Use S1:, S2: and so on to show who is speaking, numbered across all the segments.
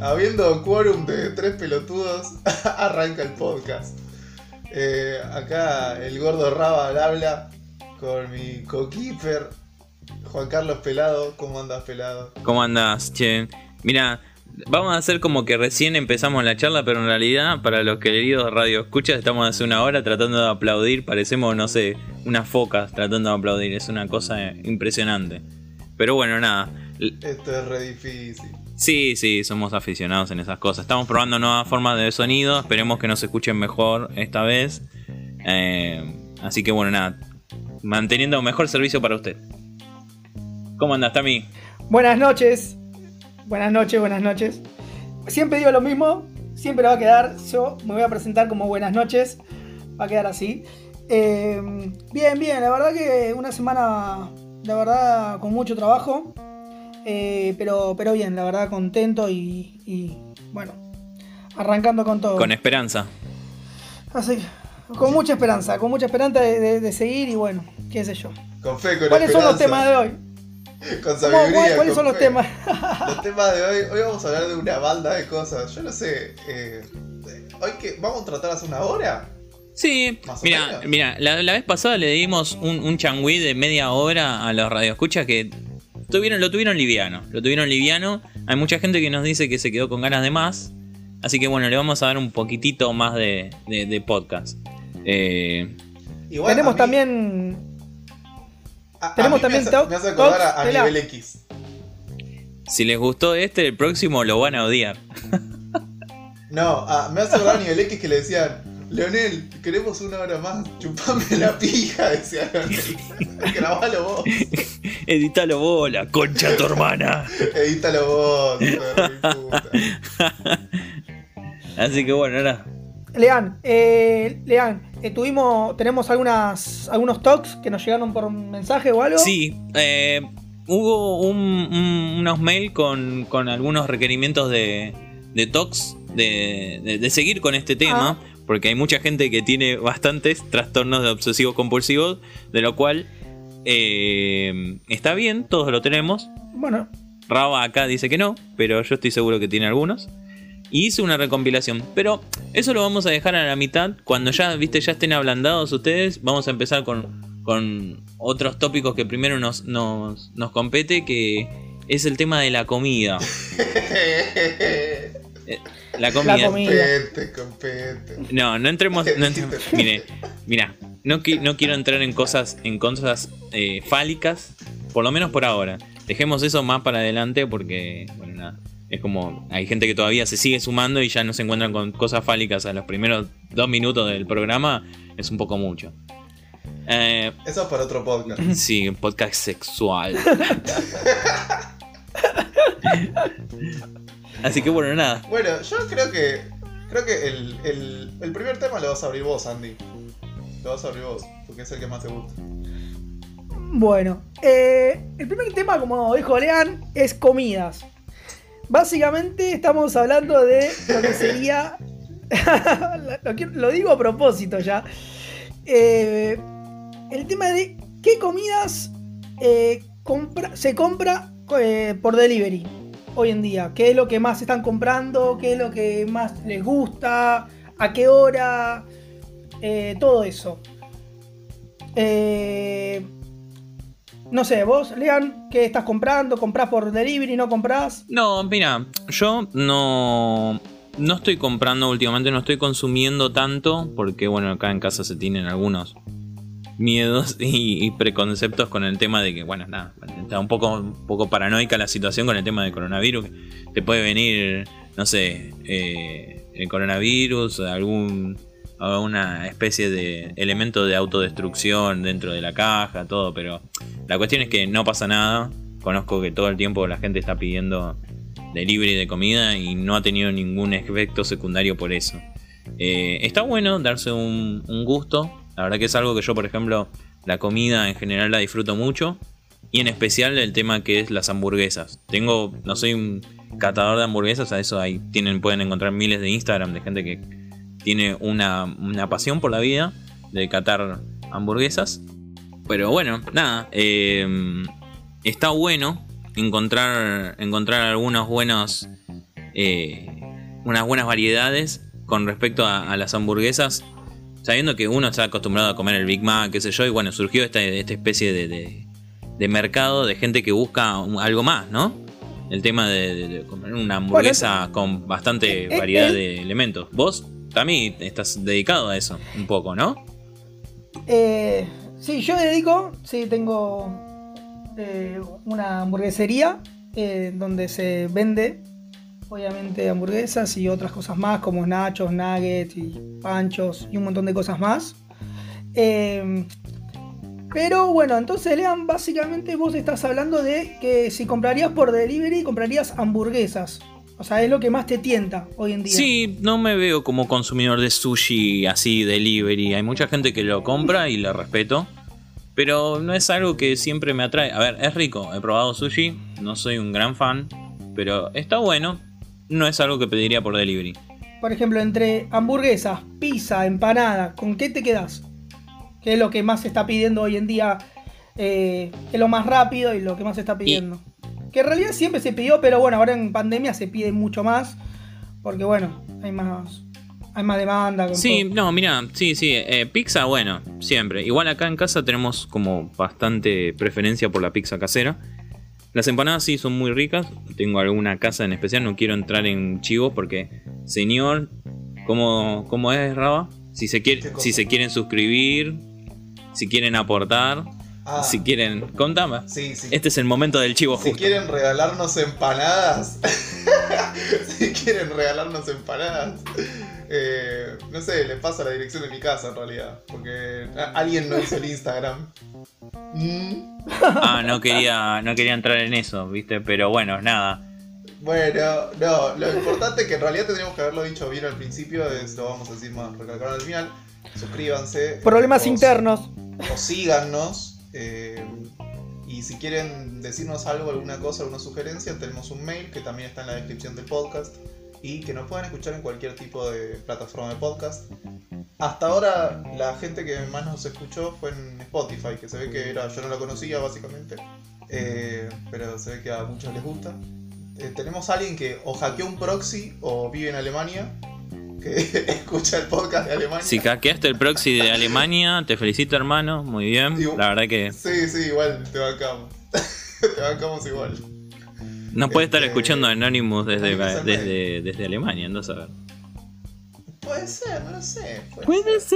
S1: Habiendo quórum de tres pelotudos, arranca el podcast. Eh, acá el gordo Raba al habla con mi coquíper, Juan Carlos Pelado. ¿Cómo andas, Pelado?
S2: ¿Cómo andas, che? Mira, vamos a hacer como que recién empezamos la charla, pero en realidad, para los queridos radio escuchas, estamos hace una hora tratando de aplaudir. Parecemos, no sé, unas focas tratando de aplaudir. Es una cosa impresionante. Pero bueno, nada.
S1: Esto es re difícil.
S2: Sí, sí, somos aficionados en esas cosas. Estamos probando nuevas formas de sonido. Esperemos que nos escuchen mejor esta vez. Eh, así que bueno, nada. Manteniendo mejor servicio para usted. ¿Cómo andas, Tami?
S3: Buenas noches. Buenas noches, buenas noches. Siempre digo lo mismo. Siempre va a quedar. Yo me voy a presentar como buenas noches. Va a quedar así. Eh, bien, bien. La verdad que una semana, la verdad, con mucho trabajo. Eh, pero, pero bien, la verdad, contento y, bueno, arrancando con todo.
S2: Con esperanza.
S3: Así, con mucha esperanza, con mucha esperanza de, seguir y bueno, qué sé yo.
S1: Con fe, con
S3: ¿Cuáles son los temas de hoy?
S1: Con sabiduría.
S3: ¿Cuáles son los temas?
S1: los temas de hoy, hoy vamos a hablar de una balda de cosas. Yo no sé, eh, hoy que vamos a tratar hace una hora.
S2: Sí, mira, mira la, vez pasada le dimos un, un changüí de media hora a los radioescuchas que tuvieron, lo tuvieron liviano. Lo tuvieron liviano. Hay mucha gente que nos dice que se quedó con ganas de más. Así que bueno, le vamos a dar un poquitito más de, podcast.
S3: Eh, tenemos también. tenemos también
S1: me hace, me hace acordar a, nivel X.
S2: Si les gustó este, el próximo lo van a odiar.
S1: No, me hace acordar a nivel X que le decían Leonel, queremos una hora más. Chupame la pija, decía Leonel. Grabalo vos.
S2: Edítalo vos, la concha de tu hermana.
S1: Edítalo vos,
S2: Así que bueno, ahora.
S3: Lean, eh, Lean, eh, tuvimos, tenemos algunas, algunos talks que nos llegaron por un mensaje o algo.
S2: Sí, eh, hubo unos mails con, con, algunos requerimientos de, de talks, de, de, seguir con este tema. Ah porque hay mucha gente que tiene bastantes trastornos de obsesivo compulsivos, de lo cual eh, está bien, todos lo tenemos.
S3: Bueno.
S2: Raba acá dice que no, pero yo estoy seguro que tiene algunos. Y hice una recompilación, pero eso lo vamos a dejar a la mitad. Cuando ya, viste, ya estén ablandados ustedes, vamos a empezar con, con otros tópicos que primero nos, nos, nos compete, que es el tema de la comida. Eh, la comida. No, no entremos. No mire, mira, no, no quiero entrar en cosas, en cosas eh, fálicas, por lo menos por ahora. Dejemos eso más para adelante porque, bueno, nada. Es como, hay gente que todavía se sigue sumando y ya no se encuentran con cosas fálicas a los primeros dos minutos del programa. Es un poco mucho.
S1: Eh, eso es para otro podcast.
S2: Sí, un podcast sexual. Así que bueno, nada.
S1: Bueno, yo creo que. Creo que el, el, primer tema lo vas a abrir vos, Andy. Lo vas a abrir vos, porque es el que más te gusta.
S3: Bueno, eh, el primer tema, como dijo Lean, es comidas. Básicamente estamos hablando de lo que sería. lo, digo a propósito ya. Eh, el tema de qué comidas eh, se compra por delivery hoy en día? ¿Qué es lo que más están comprando? ¿Qué es lo que más les gusta? ¿A qué hora? Eh, todo eso. Eh, no sé, vos, Lean, ¿qué estás comprando? ¿Comprás por delivery? ¿No comprás?
S2: No, mira, yo no, no estoy comprando últimamente, no estoy consumiendo tanto, porque bueno, acá en casa se tienen algunos miedos y, preconceptos con el tema de que, bueno, nada, está un poco, un poco paranoica la situación con el tema del coronavirus. Te puede venir, no sé, eh, el coronavirus, algún alguna especie de elemento de autodestrucción dentro de la caja, todo, pero la cuestión es que no pasa nada. Conozco que todo el tiempo la gente está pidiendo delivery de comida y no ha tenido ningún efecto secundario por eso. Eh, está bueno darse un gusto la verdad que es algo que yo, por ejemplo, la comida en general la disfruto mucho. Y en especial el tema que es las hamburguesas. Tengo, no soy un catador de hamburguesas, a eso ahí tienen, pueden encontrar miles de Instagram de gente que tiene una, pasión por la vida de catar hamburguesas. Pero bueno, nada, em, está bueno encontrar, encontrar algunos buenos eh, unas buenas variedades con respecto a las hamburguesas. Sabiendo que uno está acostumbrado a comer el Big Mac, qué sé yo, y bueno, surgió esta, esta especie de, de- de mercado de gente que busca un- algo más, ¿no? El tema de, comer una hamburguesa con bastante
S3: eh,
S2: variedad
S3: eh.
S2: de elementos. Vos también estás dedicado a eso, un poco, ¿no?
S3: Eh, sí, yo me dedico, sí, tengo eh, una hamburguesería eh, donde se vende, obviamente, hamburguesas y otras cosas más, como nachos, nuggets y panchos y un montón de cosas más. Eh, pero bueno, entonces Lean, básicamente vos estás hablando de que si comprarías por delivery, comprarías hamburguesas. O sea, es lo que más te tienta hoy en día.
S2: Sí, no me veo como consumidor de sushi así, delivery. Hay mucha gente que lo compra y lo respeto. Pero no es algo que siempre me atrae. A ver, es rico. He probado sushi. No soy un gran fan. Pero está bueno. No es algo que pediría por delivery.
S3: Por ejemplo, entre hamburguesas, pizza, empanada, ¿con qué te quedas? ¿Qué es lo que más se está pidiendo hoy en día? Eh, es lo más rápido y lo que más se está pidiendo. Que en realidad siempre se pidió, pero bueno, ahora en pandemia se pide mucho más. Porque bueno, hay más, hay más demanda.
S2: Sí,
S3: todo.
S2: no, mira, sí, sí. eh, pizza, bueno, siempre. Igual acá en casa tenemos como bastante preferencia por la pizza casera. Las empanadas sí son muy ricas. Tengo alguna casa en especial, no quiero entrar en chivos porque, señor, ¿cómo, cómo es, Raba? Si se, quiere,
S1: ¿Qué cosa?
S2: si se quieren suscribir, si quieren aportar,
S1: Ah,
S2: si quieren... Contame.
S1: sí, sí.
S2: Este es el momento del chivo
S1: Si
S2: justo.
S1: quieren regalarnos empanadas, si quieren regalarnos empanadas, eh, no sé, les paso la dirección de mi casa en realidad, porque a- alguien no hizo el Instagram. Mm,
S2: Ah, no quería, no quería entrar en eso, ¿viste? Pero bueno, nada.
S1: Bueno, no, lo importante es que en realidad tendríamos que haberlo dicho bien al principio, es, lo vamos a decir más recalcado al final. Suscríbanse.
S3: Problemas
S1: o-
S3: internos.
S1: O síganos. eh, y si quieren decirnos algo, alguna cosa, alguna sugerencia, tenemos un mail que también está en la descripción del podcast. Y que nos puedan escuchar en cualquier tipo de plataforma de podcast. Hasta ahora la gente que más nos escuchó fue en Spotify, que se ve que era, yo no lo conocía básicamente, eh, pero se ve que a muchos les gusta. Eh, tenemos a alguien que o hackeó un proxy o vive en Alemania, que escucha el podcast de Alemania.
S2: Si hackeaste el proxy de Alemania, te felicito hermano, muy bien. La verdad que
S1: Sí, sí, igual te bancamos. te bancamos igual.
S2: No puede estar
S1: Este,
S2: escuchando Anonymous desde, desde, desde Alemania, no saber.
S1: Puede ser, no lo sé. Puede,
S2: Puede
S1: ser.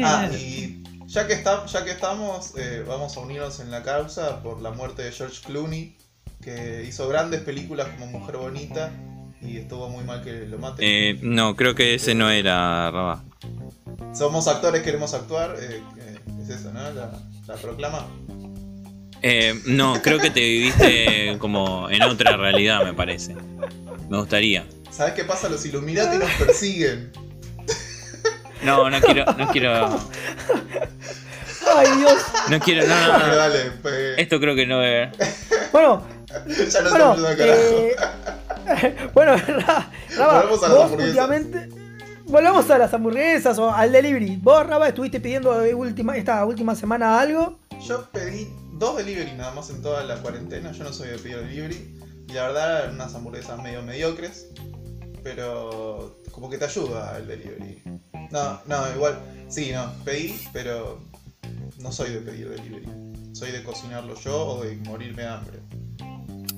S2: ser.
S1: Ah, y ya que, está, ya que estamos, eh, vamos a unirnos en la causa por la muerte de George Clooney, que hizo grandes películas como Mujer Bonita y estuvo muy mal que lo maten.
S2: Eh, no, creo que ese no era Rabá.
S1: Somos actores, queremos actuar. eh, eh, es eso, ¿no? La, la proclama.
S2: Eh, no, creo que te viviste como en otra realidad, me parece. Me gustaría.
S1: ¿Sabes qué pasa? Los Illuminati nos persiguen.
S2: No, no quiero, no quiero,
S3: Ay, Dios.
S2: no quiero, no, no, no.
S1: dale, pues,
S2: Esto creo que no es.
S3: Bueno,
S1: ya nos
S3: bueno,
S1: estamos
S3: eh, bueno, Raba,
S1: Volvemos a las
S3: últimamente. Volvamos a las hamburguesas o al delivery. Vos, Raba, estuviste pidiendo última, esta última semana algo.
S1: Yo pedí dos delivery nada más en toda la cuarentena. Yo no soy de pedir delivery. Y la verdad eran unas hamburguesas medio mediocres. Pero como que te ayuda el delivery. No, no, igual. Sí, no, pedí, pero no soy de pedir delivery. Soy de cocinarlo yo o de morirme de hambre.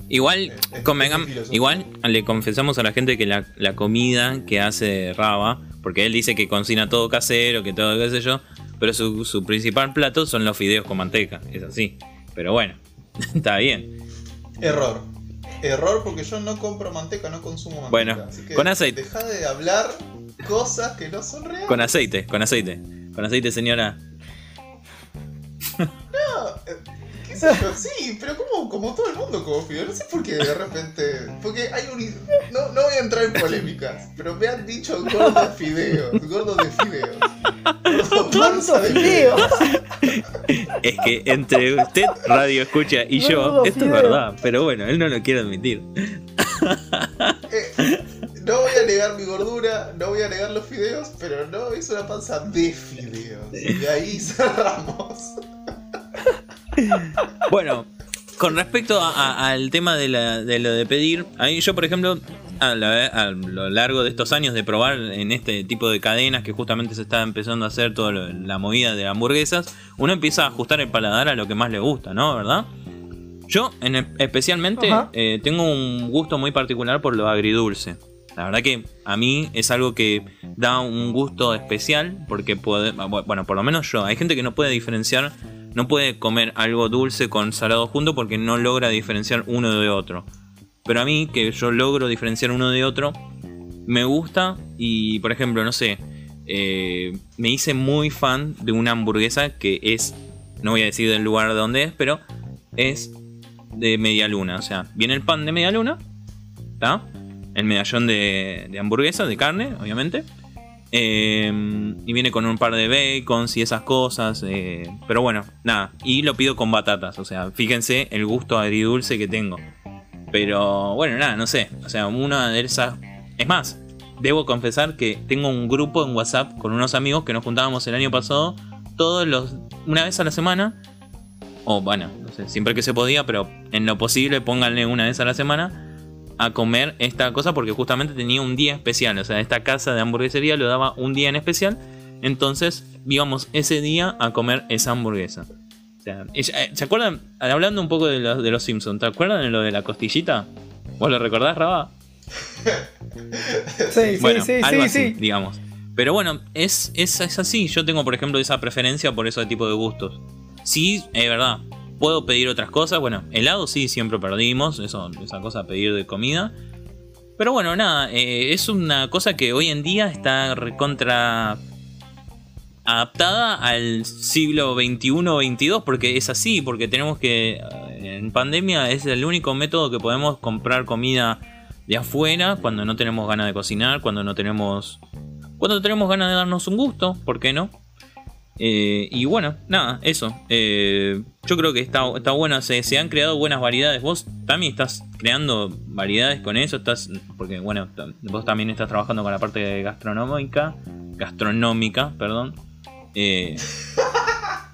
S2: Igual,
S1: Es-
S2: convengan-
S1: es
S2: igual le confesamos a la gente que la, la comida que hace Raba, porque él dice que cocina todo casero, que todo qué sé yo, pero su, su principal plato son los fideos con manteca, es así. Pero bueno, está bien.
S1: Error. Error porque yo no compro manteca, no consumo manteca.
S2: Bueno,
S1: Así que
S2: con aceite.
S1: Deja de hablar cosas que no son reales.
S2: Con aceite, con aceite. Con aceite, señora.
S1: No, eh, yo, sí, pero como, como todo el mundo como fideo, no sé por qué de repente, porque hay un, no, no voy a entrar en polémicas, pero me han dicho gordo de fideos, gordo de fideos, gordo panza
S3: ¡Tanto
S1: de
S3: fideo!
S2: Es que entre usted, radio escucha, y yo,
S3: Gordo
S2: esto es verdad, pero bueno, él no lo quiere admitir.
S1: Eh, no voy a negar mi gordura, no voy a negar los fideos, pero no es una panza de fideos, y ahí cerramos.
S2: Bueno, con respecto a- a- al tema de, la- de lo de pedir, a mí yo, por ejemplo, a, lo largo de estos años de probar en este tipo de cadenas que justamente se está empezando a hacer toda la movida de hamburguesas, uno empieza a ajustar el paladar a lo que más le gusta, ¿no? ¿Verdad? Yo, en, especialmente, eh, tengo un gusto muy particular por lo agridulce. La verdad que a mí es algo que da un gusto especial porque puede, bueno, por lo menos yo, hay gente que no puede diferenciar, no puede comer algo dulce con salado junto porque no logra diferenciar uno de otro. Pero a mí, que yo logro diferenciar uno de otro, me gusta y, por ejemplo, no sé, eh, me hice muy fan de una hamburguesa que es, no voy a decir del lugar de donde es, pero es de media luna. O sea, viene el pan de media luna, ¿está? El medallón de, hamburguesa, de carne, obviamente. Eh, y viene con un par de bacons y esas cosas. Eh, pero bueno, nada. Y lo pido con batatas. O sea, fíjense el gusto agridulce que tengo. Pero bueno, nada, no sé. O sea, una de esas. Es más, debo confesar que tengo un grupo en WhatsApp con unos amigos que nos juntábamos el año pasado. Todos los. Una vez a la semana o bueno, no sé, siempre que se podía, pero en lo posible pónganle una vez a la semana a comer esta cosa porque justamente tenía un día especial, o sea, esta casa de hamburguesería lo daba un día en especial, entonces íbamos ese día a comer esa hamburguesa. O sea, eh, ¿Se acuerdan? Hablando un poco de, de los Simpsons, ¿te acuerdan de lo de la costillita? ¿Vos lo recordás, Raba?
S3: sí,
S2: bueno,
S3: sí, sí,
S2: algo
S3: sí,
S2: así, digamos. Pero bueno, es, es, es así. Yo tengo, por ejemplo, esa preferencia por ese tipo de gustos. Sí, es verdad. Puedo pedir otras cosas. Bueno, helado sí, siempre perdimos. Eso, esa cosa pedir de comida. Pero bueno, nada. Eh, es una cosa que hoy en día está recontra adaptada al siglo XXI o XXII porque es así, porque tenemos que, eh, en pandemia es el único método que podemos comprar comida de afuera cuando no tenemos ganas de cocinar, cuando no tenemos, cuando tenemos ganas de darnos un gusto, ¿por qué no? Eh, y bueno, nada, eso. Eh, yo creo que está, está bueno. Se, se, han creado buenas variedades. Vos también estás creando variedades con eso. Estás. Porque bueno, vos también estás trabajando con la parte gastronómica. Gastronómica, perdón. Eh,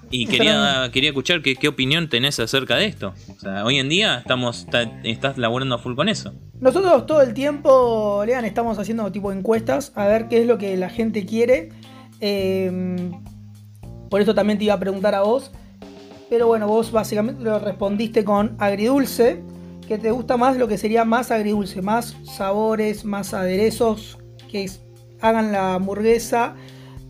S2: y quería, quería escuchar qué, qué, opinión tenés acerca de esto. O sea, hoy en día estamos estás laburando a full con eso.
S3: Nosotros todo el tiempo, Lean, estamos haciendo tipo encuestas a ver qué es lo que la gente quiere. Eh, por eso también te iba a preguntar a vos. Pero bueno, vos básicamente lo respondiste con agridulce. Que te gusta más lo que sería más agridulce, más sabores, más aderezos que hagan la hamburguesa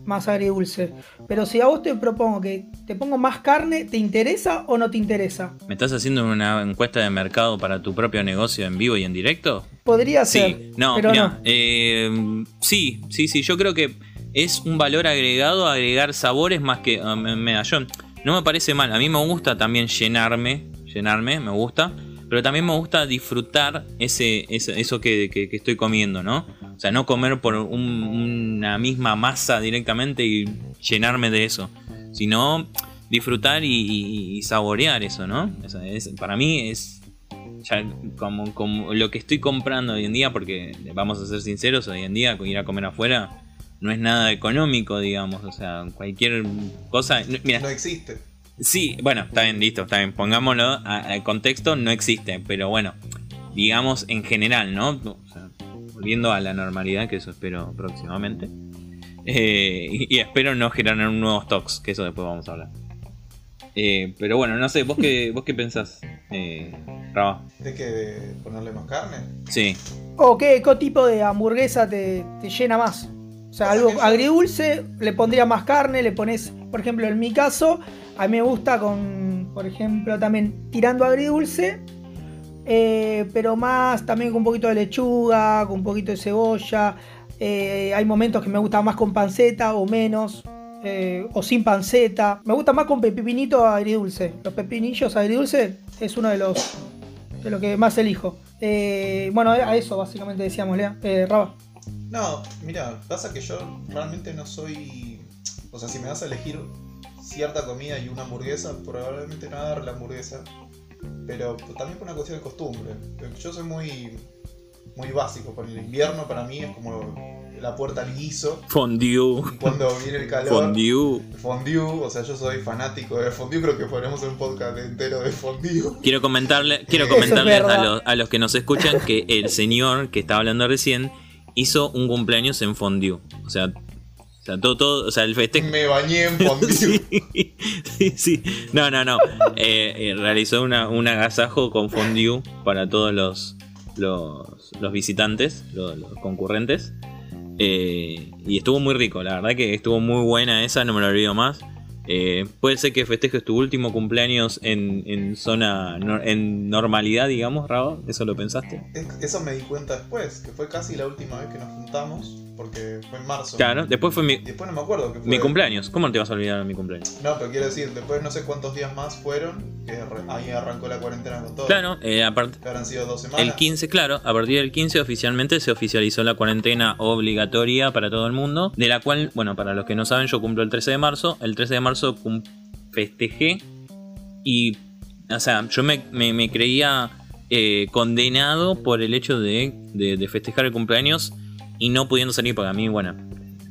S3: más agridulce. Pero si a vos te propongo que te pongo más carne, ¿te interesa o no te interesa?
S2: ¿Me estás haciendo una encuesta de mercado para tu propio negocio en vivo y en directo?
S3: Podría ser.
S2: Sí, no, pero no. Eh, sí, sí, sí. Yo creo que es un valor agregado agregar sabores más que uh, medallón. No me parece mal, a mí me gusta también llenarme, llenarme, me gusta, pero también me gusta disfrutar ese, eso que, estoy comiendo, ¿no? O sea, no comer por una misma masa directamente y llenarme de eso, sino disfrutar y, saborear eso, ¿no? para mí es como, como lo que estoy comprando hoy en día, porque vamos a ser sinceros, hoy en día ir a comer afuera no es nada económico, digamos. O sea, cualquier cosa. Mira,
S1: no existe.
S2: Sí, bueno, está bien, listo, está bien. Pongámoslo al contexto, no existe. Pero bueno, digamos en general, ¿no? O sea, volviendo a la normalidad, que eso espero próximamente. Eh, y, espero no generar nuevos talks, que eso después vamos a hablar. Eh, pero bueno, no sé, ¿vos qué, vos qué pensás, eh, Raba?
S1: ¿De qué? ¿De ponerle más carne?
S2: Sí.
S3: ¿O qué, qué tipo de hamburguesa te, te llena más? O sea, algo agridulce, le pondría más carne, le pones, por ejemplo, en mi caso, a mí me gusta con, por ejemplo, también tirando agridulce, eh, pero más también con un poquito de lechuga, con un poquito de cebolla. Eh, hay momentos que me gusta más con panceta o menos, eh, o sin panceta. Me gusta más con pepinito agridulce. Los pepinillos agridulce es uno de los, de lo que más elijo. bueno, a eso básicamente decíamos, Lea. Raba.
S1: No, mira, pasa que yo realmente no soy. O sea, si me vas a elegir cierta comida y una hamburguesa, probablemente no agarre la hamburguesa. Pero también por una cuestión de costumbre. Yo soy muy muy básico. Por el invierno para mí es como la puerta al guiso.
S2: Fondue.
S1: Cuando viene el calor.
S2: Fondue.
S1: Fondue, o sea, yo soy fanático de fondue, creo que ponemos un podcast entero de fondue.
S2: Quiero comentarle, quiero comentarles a los, a los que nos escuchan que el señor que estaba hablando recién hizo un cumpleaños en fondue. O sea, o sea todo, todo, o sea, el festejo.
S1: Me bañé en fondue.
S2: Sí, sí, sí. No, no, no. Eh, eh, realizó una, un agasajo con fondue para todos los, los, los visitantes, los, los concurrentes. Eh, y estuvo muy rico, la verdad que estuvo muy buena esa, no me lo olvido más. Eh, puede ser que festejes tu último cumpleaños en, en zona, en normalidad, digamos, Rabo. ¿Eso lo pensaste?
S1: Es- Eso me di cuenta después, que fue casi la última vez que nos juntamos, porque fue en marzo.
S2: Claro, después fue mi,
S1: después no me acuerdo que fue.
S2: mi cumpleaños. ¿Cómo no te vas a olvidar de mi cumpleaños?
S1: No, pero quiero decir, después no sé cuántos días más fueron, que ahí arrancó la cuarentena con todo.
S2: Claro, eh, aparte.
S1: Habrán sido dos semanas.
S2: El 15, claro, a partir del 15 oficialmente se oficializó la cuarentena obligatoria para todo el mundo, de la cual, bueno, para los que no saben, yo cumplo el 13 de marzo, el 13 de marzo festejé y, o sea, yo me, creía eh, condenado por el hecho de, festejar el cumpleaños y no pudiendo salir, porque a mí, bueno,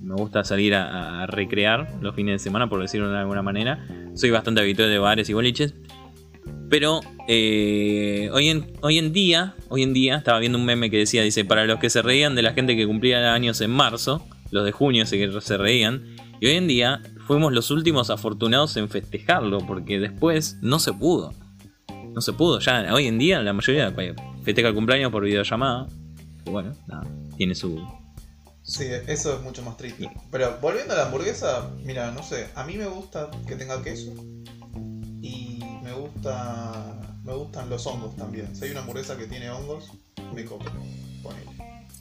S2: me gusta salir a, a recrear los fines de semana, por decirlo de alguna manera, soy bastante habitual de bares y boliches, pero eh, hoy, en, hoy en día, hoy en día, estaba viendo un meme que decía, dice, para los que se reían de la gente que cumplía años en marzo, los de junio se, se reían, y hoy en día fuimos los últimos afortunados en festejarlo, porque después no se pudo. No se pudo, ya hoy en día la mayoría festeja el cumpleaños por videollamada. Y bueno, nada, tiene su...
S1: Sí, eso es mucho más triste. Pero volviendo a la hamburguesa, mira, no sé, a mí me gusta que tenga queso y me gusta me gustan los hongos también. Si hay una hamburguesa que tiene hongos, me copo. Ponele.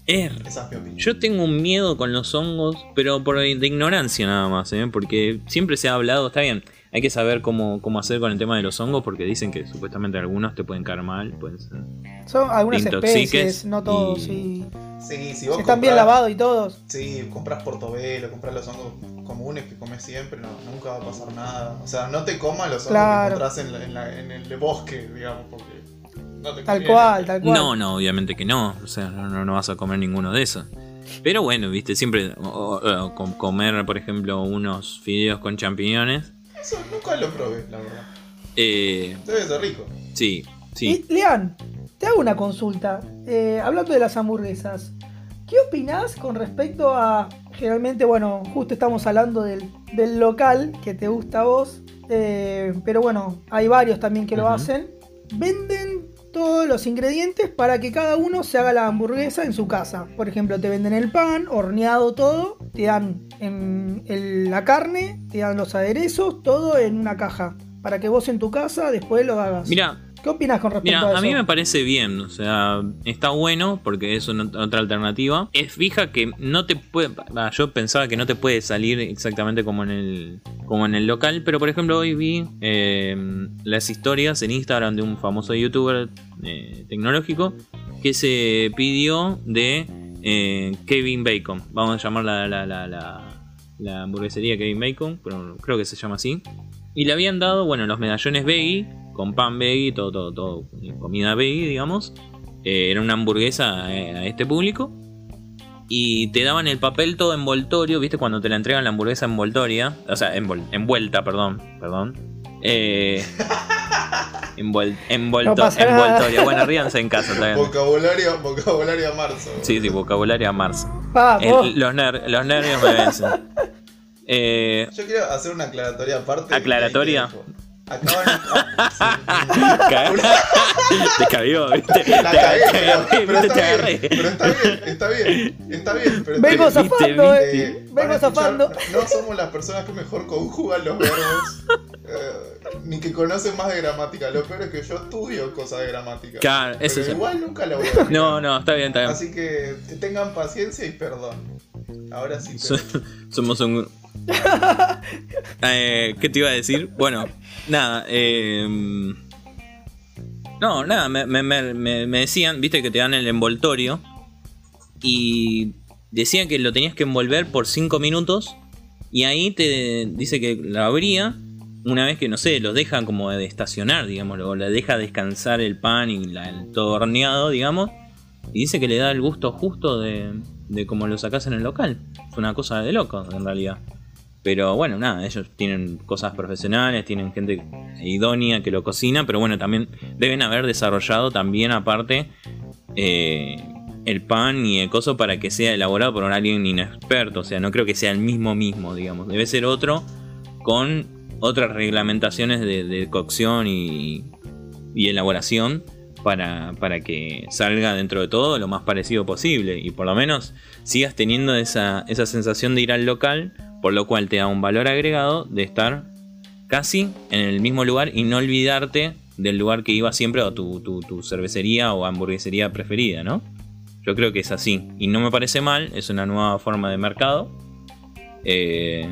S2: Es
S1: Esa es mi opinión.
S2: Yo tengo un miedo con los hongos, pero por de ignorancia nada más, ¿eh? porque siempre se ha hablado, está bien, hay que saber cómo, cómo hacer con el tema de los hongos, porque dicen que supuestamente algunos te pueden caer mal, pueden ser.
S3: Son algunas especies, no todos.
S2: y-
S3: sí.
S1: Sí, si vos
S3: Si están bien lavados y todos.
S1: Sí, compras portobelo, compras los hongos comunes que comes siempre, no, nunca va a pasar nada. O sea, no te comas los hongos
S3: Claro.
S1: que encontrás en, la- en la- en el bosque, digamos, porque no te
S3: Tal
S1: conviene.
S3: cual, tal cual.
S2: No, no, obviamente que no, o sea, no, vas a comer ninguno de esos. Pero bueno, viste, siempre o- o- o com- comer, por ejemplo, unos fideos con champiñones.
S1: Eso nunca lo probé, la verdad.
S2: Eh,
S1: Debe ser rico.
S2: sí, sí.
S3: Y, Lean, te hago una consulta. Eh, hablando de las hamburguesas, ¿qué opinás con respecto a. Generalmente, bueno, justo estamos hablando del, del local que te gusta a vos, eh, pero bueno, hay varios también que lo hacen. Venden todos los ingredientes para que cada uno se haga la hamburguesa en su casa. Por ejemplo, te venden el pan, horneado todo, te dan en- la carne, te dan los aderezos, todo en una caja. Para que vos en tu casa después lo hagas.
S2: Mira,
S3: ¿Qué opinas con respecto
S2: Mira,
S3: a eso?
S2: a mí me parece bien, o sea, está bueno porque es una, otra alternativa. Es fija que no te puede, yo pensaba que no te puede salir exactamente como en el, como en el local, pero por ejemplo hoy vi eh, las historias en Instagram de un famoso youtuber eh, tecnológico que se pidió de eh, Kevin Bacon, vamos a llamar la, la, la, la, la hamburguesería Kevin Bacon, pero creo que se llama así. Y le habían dado, bueno, los medallones veggie, con pan veggie, todo, todo, todo, comida veggie, digamos. Eh, era una hamburguesa eh, a este público. Y te daban el papel todo envoltorio, ¿viste? Cuando te la entregan la hamburguesa envoltoria. O sea, envol- envuelta, perdón, perdón. Eh,
S3: No pasa nada.
S2: envoltoria. Bueno, ríanse en casa también.
S1: Vocabulario, vocabulario a marzo.
S2: Sí, sí, vocabulario a Marzo. El- los, ner- los nervios me vencen. Eh,
S1: Yo quiero hacer una aclaratoria aparte.
S2: ¿Aclaratoria?
S1: te. Acaban.
S2: Te cabió, ¿viste?
S1: la
S2: Te-
S1: cagué,
S2: te
S1: pero, está
S2: Te
S1: bien.
S2: agarré.
S1: Pero está bien, está bien. Está bien. Pero está
S3: Vengo
S1: bien.
S3: zafando,
S2: viste,
S3: eh.
S1: Eh,
S3: Vengo zafando.
S1: No somos las personas que mejor conjugan los verbos. eh, ni que conocen más de gramática. Lo peor es que yo estudio cosas de gramática.
S2: Claro, eso
S1: pero
S2: es-
S1: igual nunca lo voy a aplicar.
S2: No, no, está bien, está bien.
S1: Así que tengan paciencia y perdón. Ahora sí. Pero-
S2: Somos un. Eh, ¿Qué te iba a decir? Bueno, nada. eh, no, nada, me, decían, viste que te dan el envoltorio. Y decían que lo tenías que envolver por 5 minutos. Y ahí te dice que lo abría. Una vez que, no sé, lo dejan como de estacionar, digamos, o le deja descansar el pan y la- el todo horneado, digamos. Y dice que le da el gusto justo de, de como lo sacás en el local. Es una cosa de loco, en realidad. Pero bueno, nada, ellos tienen cosas profesionales, tienen gente idónea que lo cocina, pero bueno, también deben haber desarrollado también aparte eh, el pan y el coso para que sea elaborado por alguien inexperto. O sea, no creo que sea el mismo mismo, digamos. Debe ser otro con otras reglamentaciones de, cocción y, elaboración para, para, que salga dentro de todo lo más parecido posible. Y por lo menos sigas teniendo esa, esa sensación de ir al local por lo cual te da un valor agregado de estar casi en el mismo lugar y no olvidarte del lugar que iba siempre o tu, tu, cervecería o hamburguesería preferida, ¿no? Yo creo que es así y no me parece mal, es una nueva forma de mercado eh,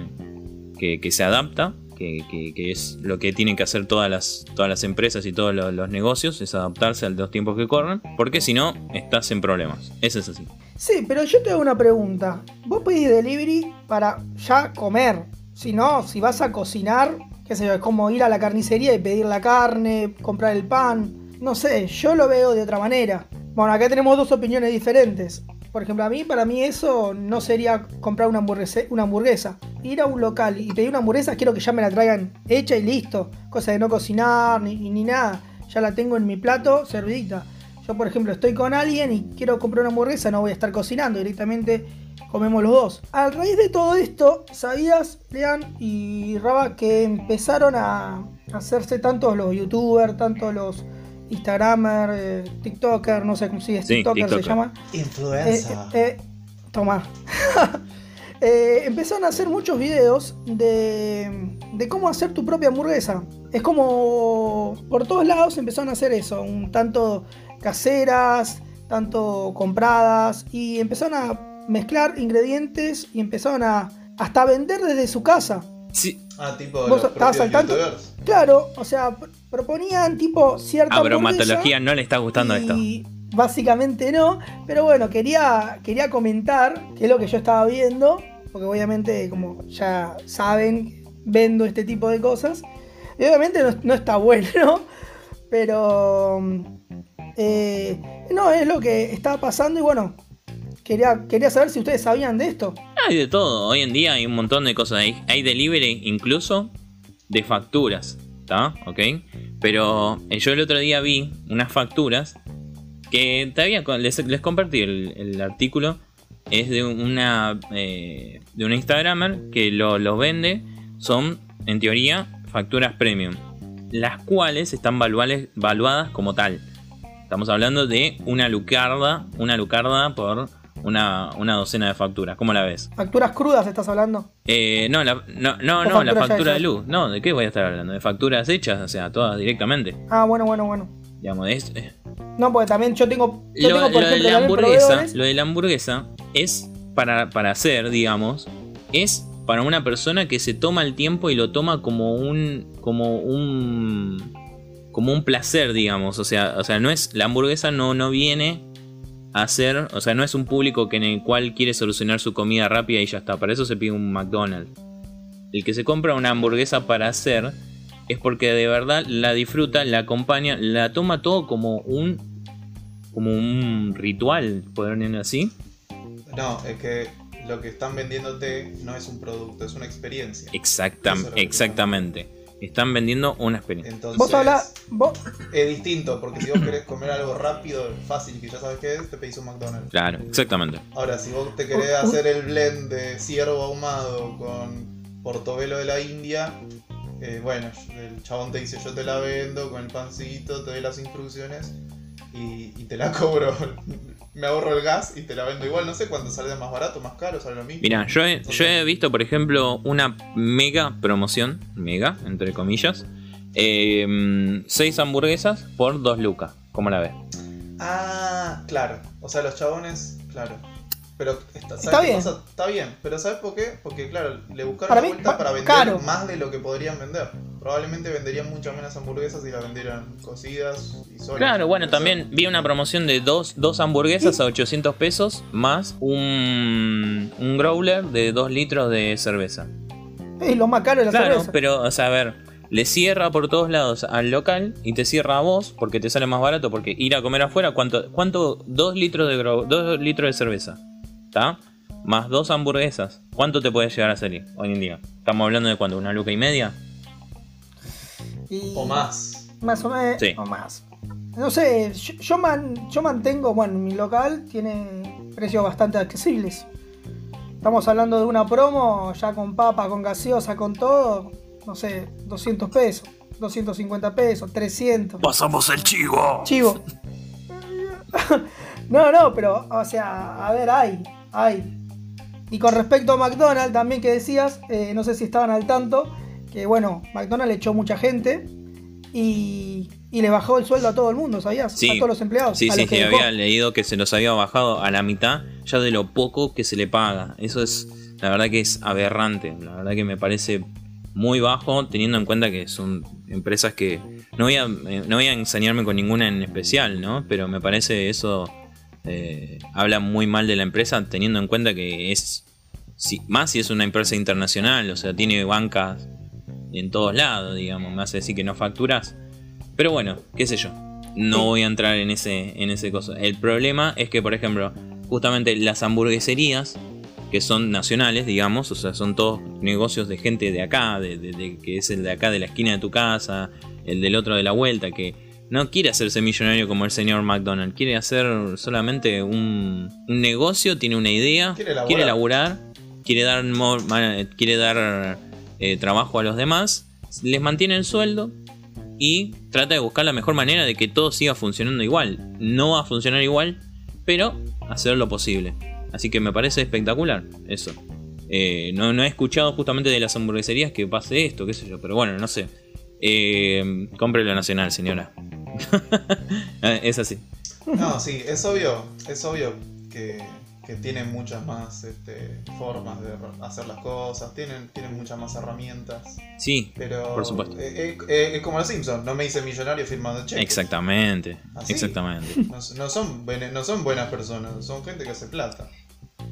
S2: que, se adapta, que, es lo que tienen que hacer todas las, todas las empresas y todos los, los negocios, es adaptarse a los tiempos que corren, porque si no, estás en problemas. Eso es así.
S3: Sí, pero yo te hago una pregunta. Vos pedís delivery para ya comer. Si no, si vas a cocinar, qué sé yo, es como ir a la carnicería y pedir la carne, comprar el pan. No sé, yo lo veo de otra manera. Bueno, acá tenemos dos opiniones diferentes. Por ejemplo, a mí, para mí eso no sería comprar una hamburguesa. Ir a un local y pedir una hamburguesa, quiero que ya me la traigan hecha y listo. Cosa de no cocinar ni, ni nada. Ya la tengo en mi plato servidita. Yo, por ejemplo, estoy con alguien y quiero comprar una hamburguesa, no voy a estar cocinando, directamente comemos los dos. A raíz de todo esto, ¿sabías, Lean y Raba, que empezaron a hacerse tantos los youtubers, tantos los instagramers, eh, tiktokers, no sé cómo si es tiktoker, se llama?
S1: Influencer.
S3: Eh, eh, toma. empezaron a hacer muchos videos de, de cómo hacer tu propia hamburguesa. Es como por todos lados empezaron a hacer eso, un tanto caseras, tanto compradas, y empezaron a mezclar ingredientes y empezaron a hasta vender desde su casa.
S2: Sí.
S1: Ah, tipo ¿Vos estabas al tanto?
S3: Claro, o sea, proponían tipo cierta
S2: ah, bromatología no le está gustando esto.
S3: Básicamente no, pero bueno, quería, quería comentar que es lo que yo estaba viendo, porque obviamente, como ya saben, vendo este tipo de cosas. Y obviamente no, no está bueno, pero eh, no, es lo que está pasando y bueno, quería, quería saber si ustedes sabían de esto.
S2: Hay de todo, hoy en día hay un montón de cosas. Hay, hay delivery incluso de facturas, ¿está? ¿Ok? Pero eh, yo el otro día vi unas facturas que todavía les, les compartí el, artículo. Es de una eh, de un Instagramer que lo, los vende. Son, en teoría, facturas premium. Las cuales están valuadas como tal. Estamos hablando de una lucarda, una lucarda por una, docena de facturas. ¿Cómo la ves?
S3: ¿Facturas crudas estás hablando?
S2: Eh, no, la, no, no, la factura de luz. No, ¿de qué voy a estar hablando? De facturas hechas, o sea, todas directamente.
S3: Ah, bueno, bueno, bueno.
S2: Digamos, es, eh.
S3: No, porque también yo tengo.
S2: lo, de la hamburguesa, lo de la hamburguesa es para, para hacer, digamos, es para una persona que se toma el tiempo y lo toma como un. como un como un placer, digamos. O sea, o sea, no es. La hamburguesa no, no viene a ser. O sea, no es un público que en el cual quiere solucionar su comida rápida y ya está. Para eso se pide un McDonald's. El que se compra una hamburguesa para hacer es porque de verdad la disfruta, la acompaña, la toma todo como un. como un ritual, decirlo así.
S1: No, es que lo que están vendiéndote no es un producto, es una experiencia.
S2: exactamente están vendiendo una experiencia.
S1: Entonces, vos hablas. Es distinto, porque si vos querés comer algo rápido, fácil, que ya sabes qué es, te pedís un McDonald's.
S2: Claro, exactamente.
S1: Ahora, si vos te querés hacer el blend de ciervo ahumado con portobelo de la India, eh, bueno, el chabón te dice: Yo te la vendo con el pancito, te doy las instrucciones y, y te la cobro me ahorro el gas y te la vendo igual. No sé cuándo sale más barato, más caro, sale lo mismo.
S2: Mira, yo he, yo he visto, por ejemplo, una mega promoción, mega, entre comillas. Eh, seis hamburguesas por dos lucas. ¿Cómo la ves?
S1: Ah, claro. O sea, los chabones, claro. Pero
S3: está, bien.
S1: está bien, pero ¿sabes por qué? Porque, claro, le buscaron la vuelta para vender más de lo que podrían vender. Probablemente venderían muchas menos hamburguesas si las vendieran cocidas y solas.
S2: Claro, bueno, también vi una promoción de dos, dos hamburguesas a 800 pesos más un, un growler de 2 litros de cerveza.
S3: Es lo más caro de la
S2: claro, pero, o sea, a ver, le cierra por todos lados al local y te cierra a vos porque te sale más barato porque ir a comer afuera, ¿cuánto? ¿Cuánto? 2 litros de, dos litros de cerveza. ¿Está? Más dos hamburguesas. ¿Cuánto te puede llegar a salir hoy en día? Estamos hablando de cuánto, una luca y media.
S3: Y-
S1: O más.
S3: Más o menos.
S2: Sí.
S3: O más. No sé, yo, yo man- yo mantengo, bueno, mi local tiene precios bastante accesibles. Estamos hablando de una promo, ya con papa, con gaseosa, con todo, no sé, 200 pesos, 250 pesos, 300.
S2: Pasamos el chivo.
S3: Chivo. no, no, pero, o sea, a ver, hay, hay. Y con respecto a McDonald's, también que decías, eh, no sé si estaban al tanto, que bueno, McDonald's echó mucha gente y, y le bajó el sueldo a todo el mundo, ¿sabías?
S2: Sí.
S3: A todos los empleados.
S2: Sí,
S3: a
S2: sí,
S3: los que
S2: sí, había leído que se los había bajado a la mitad ya de lo poco que se le paga. Eso es, la verdad que es aberrante. La verdad que me parece muy bajo teniendo en cuenta que son empresas que no voy a, eh, no voy a ensañarme con ninguna en especial, ¿no? Pero me parece eso eh, habla muy mal de la empresa teniendo en cuenta que es, si, más si es una empresa internacional, o sea, tiene bancas en todos lados, digamos, me hace decir que no facturas. Pero bueno, qué sé yo. No voy a entrar en ese, en ese cosa. El problema es que, por ejemplo, justamente las hamburgueserías, que son nacionales, digamos, o sea, son todos negocios de gente de acá, de, de- de- que es el de acá de la esquina de tu casa, el del otro de la vuelta, que no quiere hacerse millonario como el señor McDonald, quiere hacer solamente un, un negocio, tiene una idea,
S1: Quiere laburar.
S2: quiere laburar, quiere dar, quiere dar eh, trabajo a los demás, les mantiene el sueldo y trata de buscar la mejor manera de que todo siga funcionando igual. No va a funcionar igual, pero hacer lo posible. Así que me parece espectacular eso. Eh, no, no he escuchado justamente de las hamburgueserías que pase esto, qué sé yo, pero bueno, no sé. Eh, compre lo nacional, señora. Eh, es así.
S1: No, sí, es obvio, es obvio que, que tienen muchas más este, formas de hacer las cosas, tienen, tienen muchas más herramientas,
S2: Sí,
S1: pero
S2: Por supuesto.
S1: eh, eh, eh, es como los Simpsons, no me hice millonario firmando cheques.
S2: exactamente.
S1: ¿Así?
S2: Exactamente.
S1: No, no son, no son buenas personas, son gente que hace plata.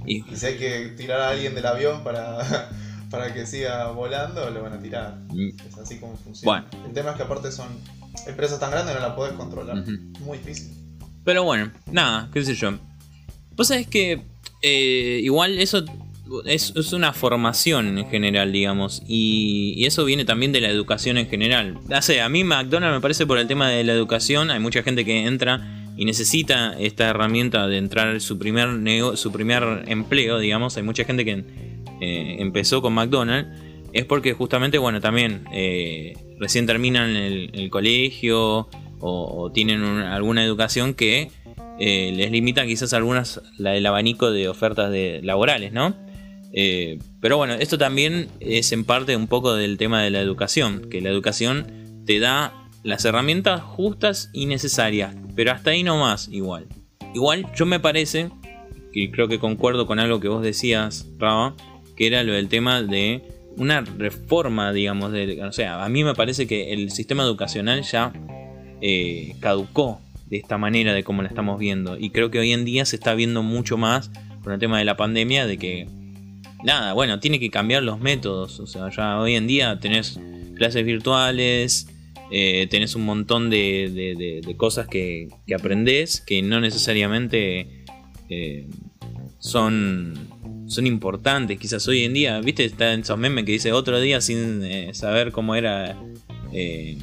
S2: Y
S1: Y si hay que tirar a alguien del avión para, para que siga volando, lo van a tirar. Es así como funciona.
S2: Bueno.
S1: El tema es que aparte son empresas tan grandes no las podés controlar. Muy difícil.
S2: Pero bueno, nada, qué sé yo. Vos sabés que eh, igual eso es, es una formación en general, digamos. Y, y eso viene también de la educación en general. No sé, a mí McDonald's me parece por el tema de la educación. Hay mucha gente que entra y necesita esta herramienta de entrar su primer, nego- su primer empleo, digamos. Hay mucha gente que eh, empezó con McDonald's. Es porque justamente, bueno, también eh, recién terminan el, el colegio o, tienen un- alguna educación que eh, les limita quizás algunas la del abanico de ofertas laborales, ¿no? Eh, pero bueno, esto también es en parte un poco del tema de la educación, que la educación te da las herramientas justas y necesarias, pero hasta ahí no más igual. Igual yo me parece, que creo que concuerdo con algo que vos decías, Raba, que era lo del tema de una reforma, digamos, de, o sea, a mí me parece que el sistema educacional ya eh, caducó de esta manera de como la estamos viendo. Y creo que hoy en día se está viendo mucho más con el tema de la pandemia de que, nada, bueno, tiene que cambiar los métodos. O sea, ya hoy en día tenés clases virtuales, eh, tenés un montón de cosas que, que aprendés que no necesariamente eh, son, son importantes. Quizás hoy en día, viste, está en esos memes que dice otro día sin eh, saber cómo era. eh,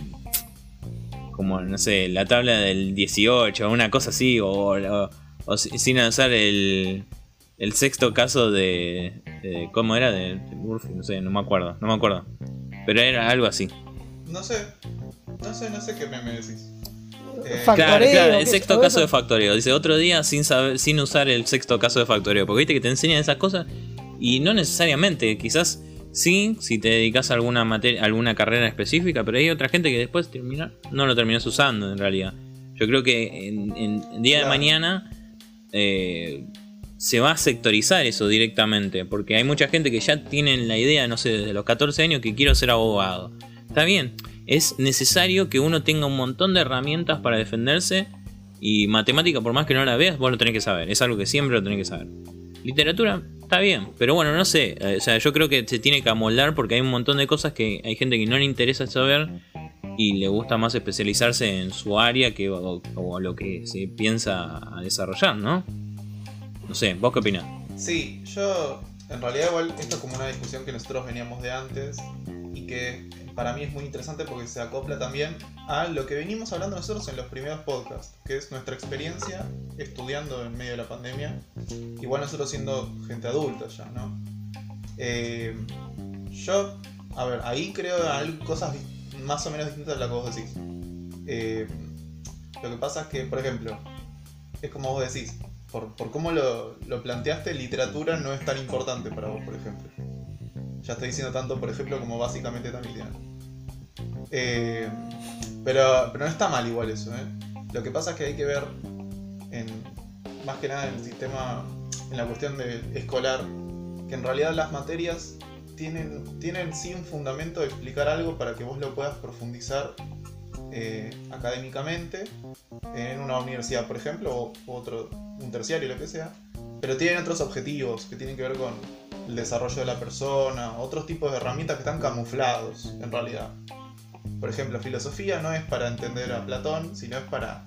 S2: como, no sé, la tabla del 18, una cosa así, o, o- o si- sin usar el, el sexto caso de, de- ¿Cómo era? De, de no sé, no me acuerdo, no me acuerdo. Pero era algo así.
S1: No sé, no sé, no sé qué me decís. Eh,
S2: Claro,
S3: Factoreo,
S2: claro,
S3: ¿qué
S2: el sexto caso de factoreo. Dice otro día sin saber, sin usar el sexto caso de factoreo. Porque viste que te enseñan esas cosas y no necesariamente, quizás sí, si te dedicas a alguna materia, alguna carrera específica, pero hay otra gente que después termina, no lo terminas usando en realidad. Yo creo que en, en día de mañana eh, se va a sectorizar eso directamente. Porque hay mucha gente que ya tienen la idea, no sé, desde los 14 años que quiero ser abogado. Está bien, es necesario que uno tenga un montón de herramientas para defenderse. Y matemática, por más que no la veas, vos lo tenés que saber. Es algo que siempre lo tenés que saber. Literatura, está bien. Pero bueno, no sé. eh, O sea, yo creo que se tiene que amoldar porque hay un montón de cosas que hay gente que no le interesa saber. Y le gusta más especializarse en su área que o, lo que se piensa a desarrollar, ¿no? No sé, ¿vos qué opinás?
S1: Sí, yo en realidad igual esto es como una discusión que nosotros veníamos de antes y que para mí es muy interesante porque se acopla también a lo que venimos hablando nosotros en los primeros podcasts, que es nuestra experiencia estudiando en medio de la pandemia, igual nosotros siendo gente adulta ya, ¿no? Eh, yo, a ver, ahí creo hay cosas más o menos distintas de lo que vos decís. Eh, lo que pasa es que, por ejemplo, es como vos decís, por, por cómo lo, lo, planteaste, literatura no es tan importante para vos, por ejemplo. Ya estoy diciendo tanto, por ejemplo, como básicamente también. Eh, pero, pero no está mal igual eso, ¿eh? Lo que pasa es que hay que ver, en, más que nada en el sistema, en la cuestión de escolar, que en realidad las materias tienen, tienen sí un fundamento de explicar algo para que vos lo puedas profundizar eh, académicamente en una universidad, por ejemplo, o otro, un terciario, lo que sea, pero tienen otros objetivos que tienen que ver con el desarrollo de la persona, otros tipos de herramientas que están camuflados en realidad. Por ejemplo, filosofía no es para entender a Platón, sino es para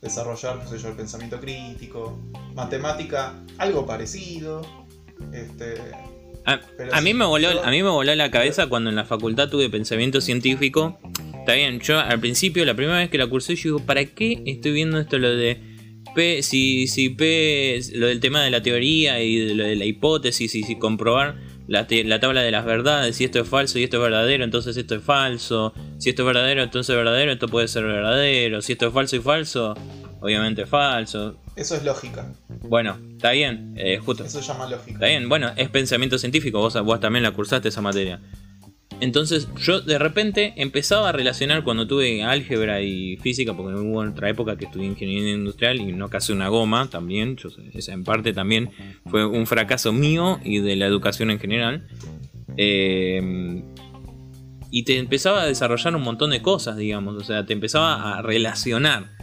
S1: desarrollar, qué sé yo, el pensamiento crítico, matemática, algo parecido. Este,
S2: a, mí me voló, a mí me voló la cabeza cuando en la facultad tuve pensamiento científico Está bien, yo al principio, la primera vez que la cursé, yo digo, ¿para qué estoy viendo esto lo de P, si, si P, lo del tema de la teoría y lo de la hipótesis y si comprobar la, la, tabla de las verdades, si esto es falso y esto es verdadero, entonces esto es falso, si esto es verdadero, entonces es verdadero, esto puede ser verdadero, si esto es falso y falso, obviamente es falso.
S1: Eso es lógica.
S2: Bueno, está bien, eh, justo.
S1: Eso se llama lógica.
S2: Está bien, bueno, es pensamiento científico, vos, vos también la cursaste esa materia. Entonces yo de repente empezaba a relacionar cuando tuve álgebra y física, porque hubo otra época que estudié ingeniería industrial y no casi una goma también, yo esa en parte también fue un fracaso mío y de la educación en general. Eh, y te empezaba a desarrollar un montón de cosas, digamos, o sea, te empezaba a relacionar.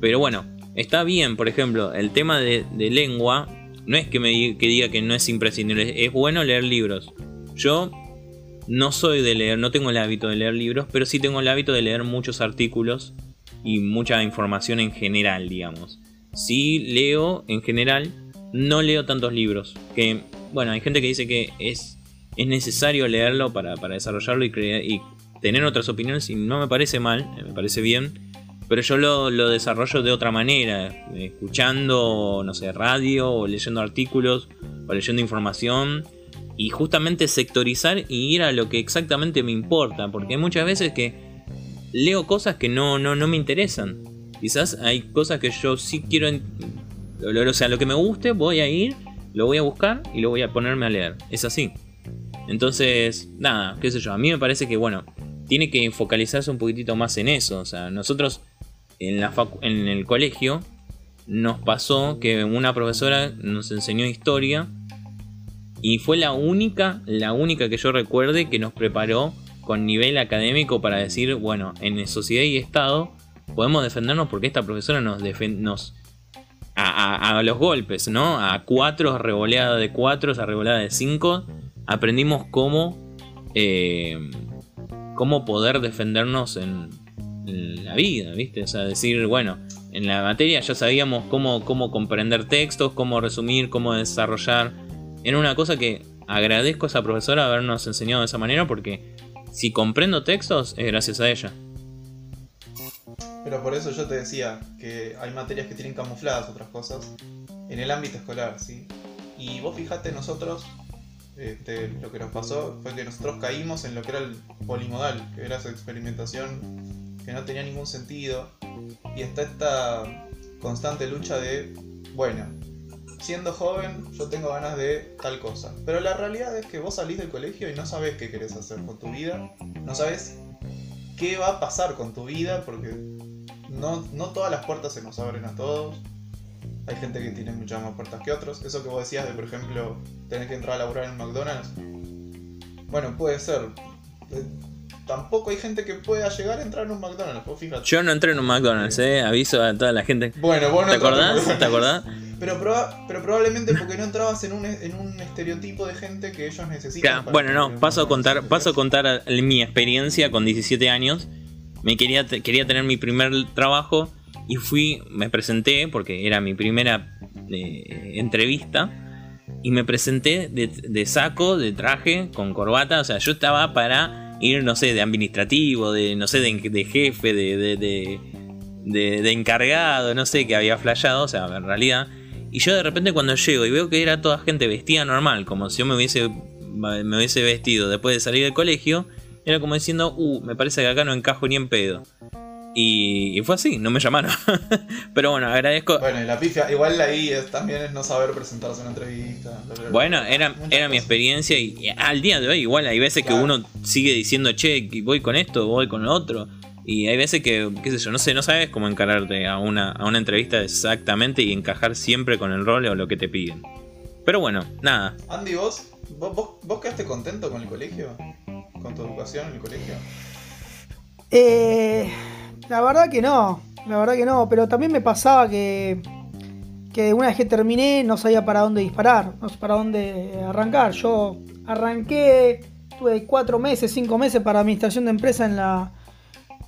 S2: Pero bueno, está bien, por ejemplo, el tema de, lengua, no es que me diga que no es imprescindible, es bueno leer libros. Yo no soy de leer, no tengo el hábito de leer libros, pero sí tengo el hábito de leer muchos artículos y mucha información en general, digamos. Sí leo en general, no leo tantos libros. Que, bueno, hay gente que dice que es, es necesario leerlo para, desarrollarlo y, y tener otras opiniones y no me parece mal, me parece bien. Pero yo lo, lo, desarrollo de otra manera, escuchando, no sé, radio o leyendo artículos o leyendo información y justamente sectorizar y ir a lo que exactamente me importa, porque hay muchas veces que leo cosas que no, no, no me interesan. Quizás hay cosas que yo sí quiero, o sea, lo que me guste, voy a ir, lo voy a buscar y lo voy a ponerme a leer. Es así. Entonces, nada, qué sé yo, a mí me parece que, bueno, tiene que focalizarse un poquitito más en eso. O sea, nosotros en, la en el colegio nos pasó que una profesora nos enseñó historia y fue la única, la única que yo recuerde que nos preparó con nivel académico para decir, bueno, en sociedad y Estado podemos defendernos porque esta profesora nos nos a, los golpes, ¿no? A cuatro, revoleada de cuatro, a revoleada de cinco, aprendimos cómo, eh, cómo poder defendernos en, en, la vida, ¿viste? O sea, decir, bueno, en la materia ya sabíamos cómo, cómo comprender textos, cómo resumir, cómo desarrollar era una cosa que agradezco a esa profesora habernos enseñado de esa manera porque si comprendo textos es gracias a ella.
S1: Pero por eso yo te decía que hay materias que tienen camufladas otras cosas en el ámbito escolar, ¿sí? Y vos fijate, nosotros, este, lo que nos pasó fue que nosotros caímos en lo que era el polimodal, que era esa experimentación que no tenía ningún sentido. Y está esta constante lucha de, bueno, siendo joven yo tengo ganas de tal cosa. Pero la realidad es que vos salís del colegio y no sabés qué querés hacer con tu vida. No sabés qué va a pasar con tu vida porque no, no todas las puertas se nos abren a todos. Hay gente que tiene muchas más puertas que otros. Eso que vos decías de, por ejemplo, tener que entrar a laburar en McDonald's. Bueno, puede ser. Tampoco hay gente que pueda llegar a entrar en un McDonald's, fíjate.
S2: Yo no entré en un McDonald's, eh. Aviso a toda la gente.
S1: Bueno, vos no
S2: ¿Te acordás? ¿Te acordás?
S1: Pero, pero probablemente porque no entrabas en un, en un estereotipo de gente que ellos necesitan.
S2: bueno, no, paso a contar, paso a contar mi experiencia con 17 años. Me quería, quería tener mi primer trabajo y fui, me presenté porque era mi primera eh, entrevista. y me presenté de, saco, de traje, con corbata. O sea, yo estaba para ir, no sé, de administrativo, de, no sé, de, jefe, de, de, encargado, no sé, que había flayado, o sea, en realidad. Y yo de repente cuando llego y veo que era toda gente vestida normal, como si yo me hubiese, me hubiese vestido después de salir del colegio, era como diciendo, uh, me parece que acá no encajo ni en pedo. Y, fue así, no me llamaron. Pero bueno, agradezco.
S1: Bueno, y la pifia, igual ahí también es no saber presentarse en una entrevista.
S2: Bueno, era, era mi experiencia y, al día de hoy igual hay veces que uno sigue diciendo, che, voy con esto, voy con lo otro. Y hay veces que, qué sé yo, no sé, no sabes cómo encararte a una, a una entrevista exactamente y encajar siempre con el rol o lo que te piden. Pero bueno, nada.
S1: Andy, ¿vos, vos, vos quedaste contento con el colegio? ¿Con tu educación en el colegio?
S3: Eh la verdad que no, la verdad que no, pero también me pasaba que, que una vez que terminé no sabía para dónde disparar, no sé para dónde arrancar. Yo arranqué, tuve cuatro meses, cinco meses para administración de empresa en la,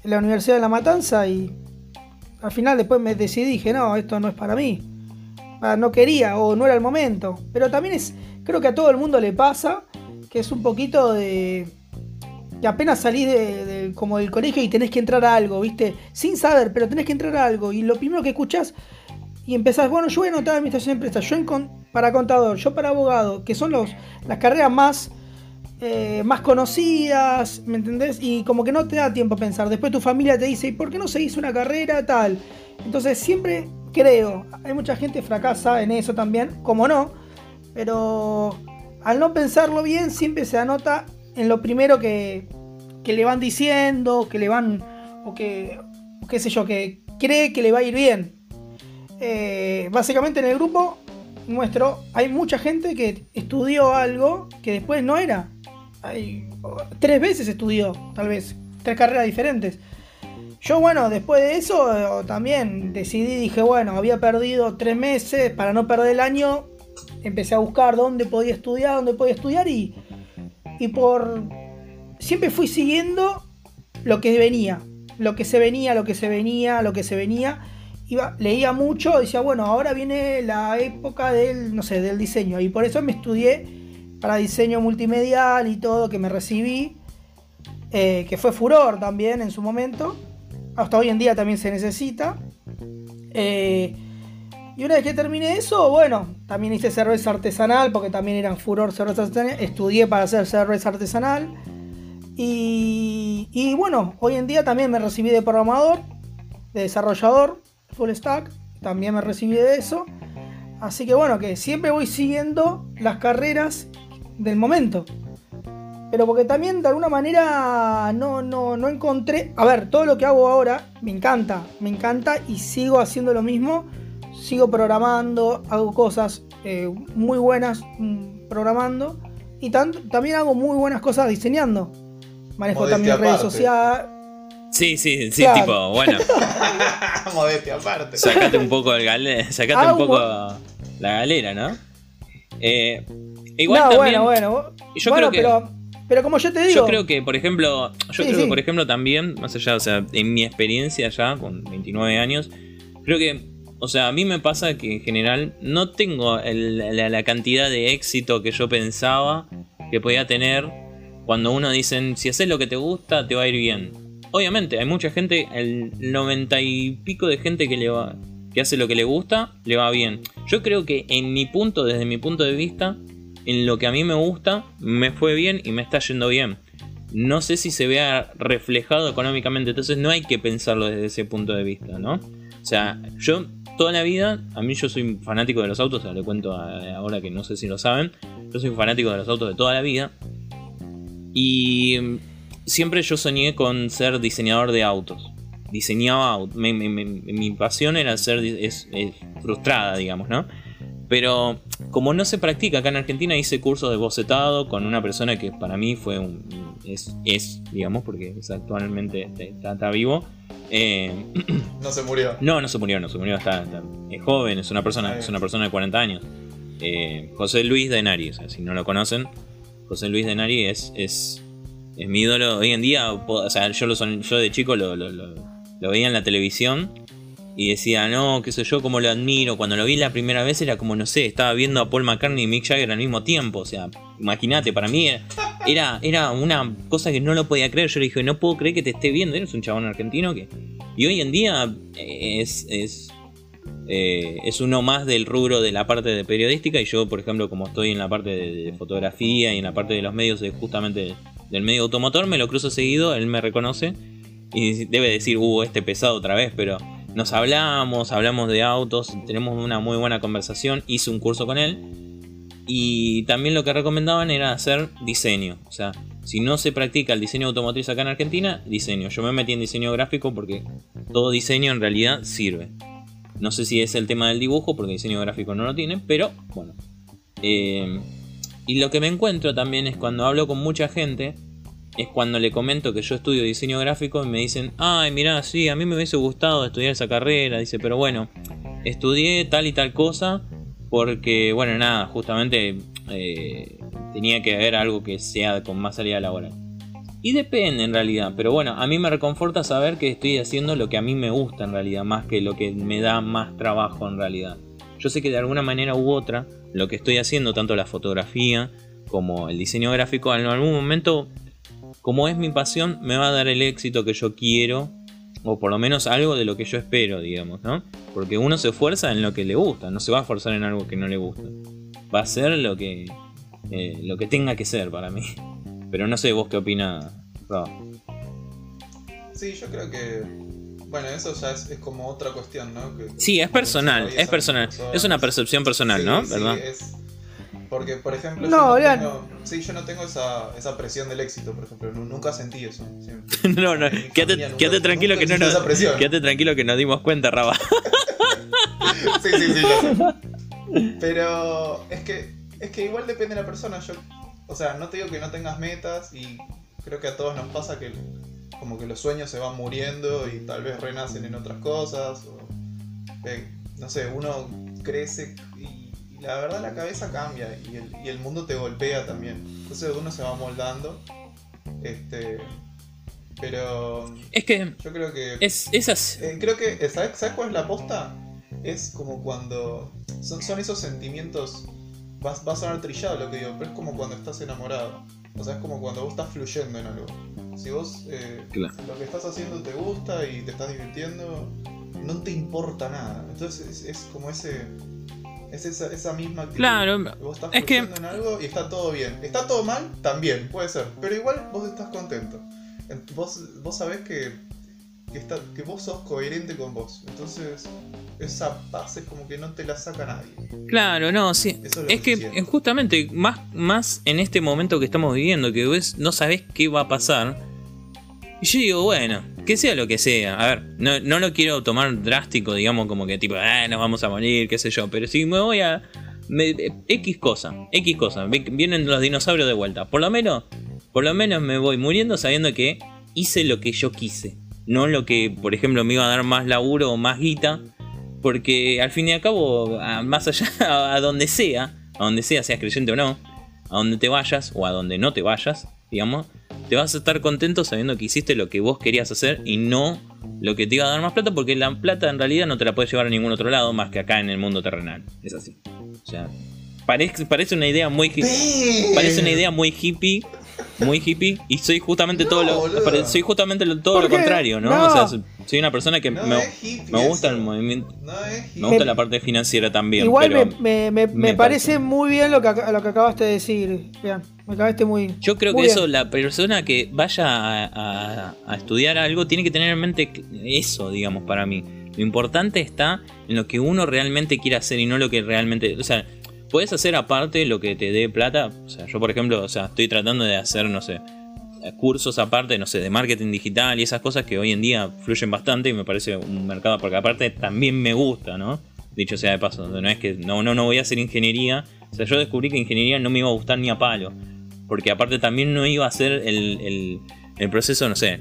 S3: en la Universidad de La Matanza y al final después me decidí, dije, no, esto no es para mí. Ah, no quería o no era el momento. Pero también es, creo que a todo el mundo le pasa que es un poquito de que apenas salís de, como del colegio y tenés que entrar a algo, ¿viste? Sin saber, pero tenés que entrar a algo. Y lo primero que escuchás y empezás, bueno, yo voy a anotar administración de empresas, yo para contador, yo para abogado, que son los, las carreras más, eh, más conocidas, ¿me entendés? Y como que no te da tiempo a pensar. Después tu familia te dice, ¿y por qué no seguís una carrera tal? Entonces siempre creo, hay mucha gente fracasa en eso también, como no, pero al no pensarlo bien siempre se anota en lo primero que, le van diciendo, que le van, o que, qué sé yo, que cree que le va a ir bien. Eh, básicamente en el grupo nuestro hay mucha gente que estudió algo que después no era. Hay, tres veces estudió, tal vez, tres carreras diferentes. Yo, bueno, después de eso eh, también decidí, dije, bueno, había perdido tres meses, para no perder el año, empecé a buscar dónde podía estudiar, dónde podía estudiar y y por... Siempre fui siguiendo lo que venía, lo que se venía, lo que se venía, lo que se venía. Iba, leía mucho, decía, bueno, ahora viene la época del, no sé, del diseño. Y por eso me estudié para diseño multimedial y todo, que me recibí, eh, que fue furor también en su momento. Hasta hoy en día también se necesita. Eh, y una vez que terminé eso, bueno, también hice cerveza artesanal, porque también eran furor cerveza artesanal. Estudié para hacer cerveza artesanal. Y, y bueno, hoy en día también me recibí de programador, de desarrollador, full stack. También me recibí de eso. Así que bueno, que siempre voy siguiendo las carreras del momento. Pero porque también de alguna manera no, no, no encontré... A ver, todo lo que hago ahora me encanta, me encanta y sigo haciendo lo mismo sigo programando, hago cosas eh, muy buenas mm, programando y también hago muy buenas cosas diseñando. Manejo también redes sociales.
S2: Sí, sí, sí, tipo, bueno.
S1: Modestia aparte.
S2: Sacate un poco el galera, sacate un poco la galera, ¿no? Eh, igual
S3: no,
S2: también,
S3: bueno, bueno. Yo creo que, pero, pero como yo te digo.
S2: Yo creo que, por ejemplo, yo creo que, por ejemplo, también, más allá, o sea, en mi experiencia ya, con 29 años, creo que o sea, a mí me pasa que en general no tengo la, cantidad de éxito que yo pensaba que podía tener cuando uno dice, si haces lo que te gusta, te va a ir bien. Obviamente, hay mucha gente, el noventa y pico de gente que le va, que hace lo que le gusta, le va bien. Yo creo que en mi punto, desde mi punto de vista, en lo que a mí me gusta, me fue bien y me está yendo bien. No sé si se vea reflejado económicamente, entonces no hay que pensarlo desde ese punto de vista, ¿no? O sea, yo toda la vida, a mí yo soy fanático de los autos, o le cuento ahora que no sé si lo saben, yo soy fanático de los autos de toda la vida. Y mm, siempre yo soñé con ser diseñador de autos. Diseñaba autos. Mi, pasión era ser frustrada, digamos, ¿no? Pero como no se practica acá en Argentina, hice cursos de bocetado con una persona que para mí fue un. es, digamos, porque actualmente está vivo
S1: eh, no se murió.
S2: No, no se murió, no se murió. Está, es joven, es una persona, es una persona de 40 años. Eh, José Luis Denari, si no lo conocen, José Luis Denari es, es, es mi ídolo. Hoy en día, o sea, yo, lo yo de chico lo, lo, veía en la televisión y decía, no, qué sé yo, como lo admiro. Cuando lo vi la primera vez era como, no sé, estaba viendo a Paul McCartney y Mick Jagger al mismo tiempo. O sea, imagínate, para mí era, era una cosa que no lo podía creer. Yo le dije, no puedo creer que te esté viendo. Eres un chabón argentino que... Y hoy en día es, es, eh, es uno más del rubro de la parte de periodística. Y yo, por ejemplo, como estoy en la parte de, fotografía y en la parte de los medios, justamente del medio automotor, me lo cruzo seguido, él me reconoce. Y debe decir, uh, este pesado otra vez, pero nos hablamos, hablamos de autos, tenemos una muy buena conversación, hice un curso con él y también lo que recomendaban era hacer diseño, o sea, si no se practica el diseño automotriz acá en Argentina, diseño. Yo me metí en diseño gráfico porque todo diseño en realidad sirve. No sé si es el tema del dibujo, porque diseño gráfico no lo tiene, pero bueno. Eh, y lo que me encuentro también es cuando hablo con mucha gente es cuando le comento que yo estudio diseño gráfico y me dicen, ay, mira, sí, a mí me hubiese gustado estudiar esa carrera, dice, pero bueno, estudié tal y tal cosa porque, bueno, nada, justamente eh, tenía que haber algo que sea con más salida laboral. Y depende en realidad, pero bueno, a mí me reconforta saber que estoy haciendo lo que a mí me gusta en realidad, más que lo que me da más trabajo en realidad. Yo sé que de alguna manera u otra, lo que estoy haciendo, tanto la fotografía como el diseño gráfico, en algún momento como es mi pasión, me va a dar el éxito que yo quiero, o por lo menos algo de lo que yo espero, digamos, ¿no? Porque uno se esfuerza en lo que le gusta, no se va a esforzar en algo que no le gusta. Va a ser lo que, eh, lo que tenga que ser para mí. Pero no sé vos qué opinas, Rob.
S1: Sí, yo creo que bueno, eso ya es, como otra cuestión, ¿no?
S2: sí, es personal, es personal. Es una percepción personal, ¿no? ¿verdad?
S1: Porque, por ejemplo, no, yo, no tengo, sí, yo no tengo esa, esa presión del éxito, por ejemplo. Nunca sentí eso.
S2: no, no, quédate, tranquilo que no nos, quédate tranquilo que nos dimos cuenta, Raba.
S1: sí, sí, sí, Pero es que, es que igual depende de la persona. Yo, o sea, no te digo que no tengas metas y creo que a todos nos pasa que como que los sueños se van muriendo y tal vez renacen en otras cosas. O, eh, no sé, uno crece y la verdad la cabeza cambia y el, mundo te golpea también. Entonces uno se va moldando. Este. Pero.
S2: Es que.
S1: Yo creo que.
S2: Es esas.
S1: Eh, creo que. ¿sabes, cuál es la aposta? Es como cuando. Son, son esos sentimientos. Va, va, a sonar trillado lo que digo, pero es como cuando estás enamorado. O sea, es como cuando vos estás fluyendo en algo. Si vos eh, lo que estás haciendo te gusta y te estás divirtiendo, no te importa nada. Entonces es como ese es esa, esa misma actitud.
S2: Claro,
S1: vos estás es que... en algo y está todo bien. Está todo mal, también, puede ser. Pero igual vos estás contento. Vos, vos sabés que, que, está, que vos sos coherente con vos. Entonces, esa paz es como que no te la saca nadie.
S2: Claro, no, sí. es, que, justamente, más, más en este momento que estamos viviendo, que vos no sabés qué va a pasar. Y yo digo, bueno, que sea lo que sea. A ver, no, no lo quiero tomar drástico, digamos, como que tipo, ah, nos vamos a morir, qué sé yo. Pero si me voy a. X cosa, X cosa. Vienen los dinosaurios de vuelta. Por lo menos, por lo menos me voy muriendo sabiendo que hice lo que yo quise. No lo que, por ejemplo, me iba a dar más laburo o más guita. Porque al fin y al cabo, más allá, a donde sea, a donde sea, seas creyente o no, a donde te vayas o a donde no te vayas, digamos, te vas a estar contento sabiendo que hiciste lo que vos querías hacer y no lo que te iba a dar más plata, porque la plata en realidad no te la puedes llevar a ningún otro lado más que acá en el mundo terrenal. Es así. O sea, parece, parece una idea muy parece una idea muy hippie muy hippie y soy justamente todo lo soy justamente todo lo contrario, ¿no? O sea, soy una persona que me, me, gusta el movimiento, me gusta la parte financiera también.
S3: Igual me, me, parece muy bien lo que, lo que acabaste de decir. me acabaste muy.
S2: Yo creo que eso, la persona que vaya a, a estudiar algo tiene que tener en mente eso, digamos, para mí. Lo importante está en lo que uno realmente quiere hacer y no lo que realmente. O sea, puedes hacer aparte lo que te dé plata. O sea, yo por ejemplo, o sea, estoy tratando de hacer, no sé, cursos aparte, no sé, de marketing digital y esas cosas que hoy en día fluyen bastante y me parece un mercado, porque aparte también me gusta, ¿no? Dicho sea de paso, no es que no, no, no voy a hacer ingeniería. O sea, yo descubrí que ingeniería no me iba a gustar ni a palo. Porque aparte también no iba a ser el, el, el proceso, no sé.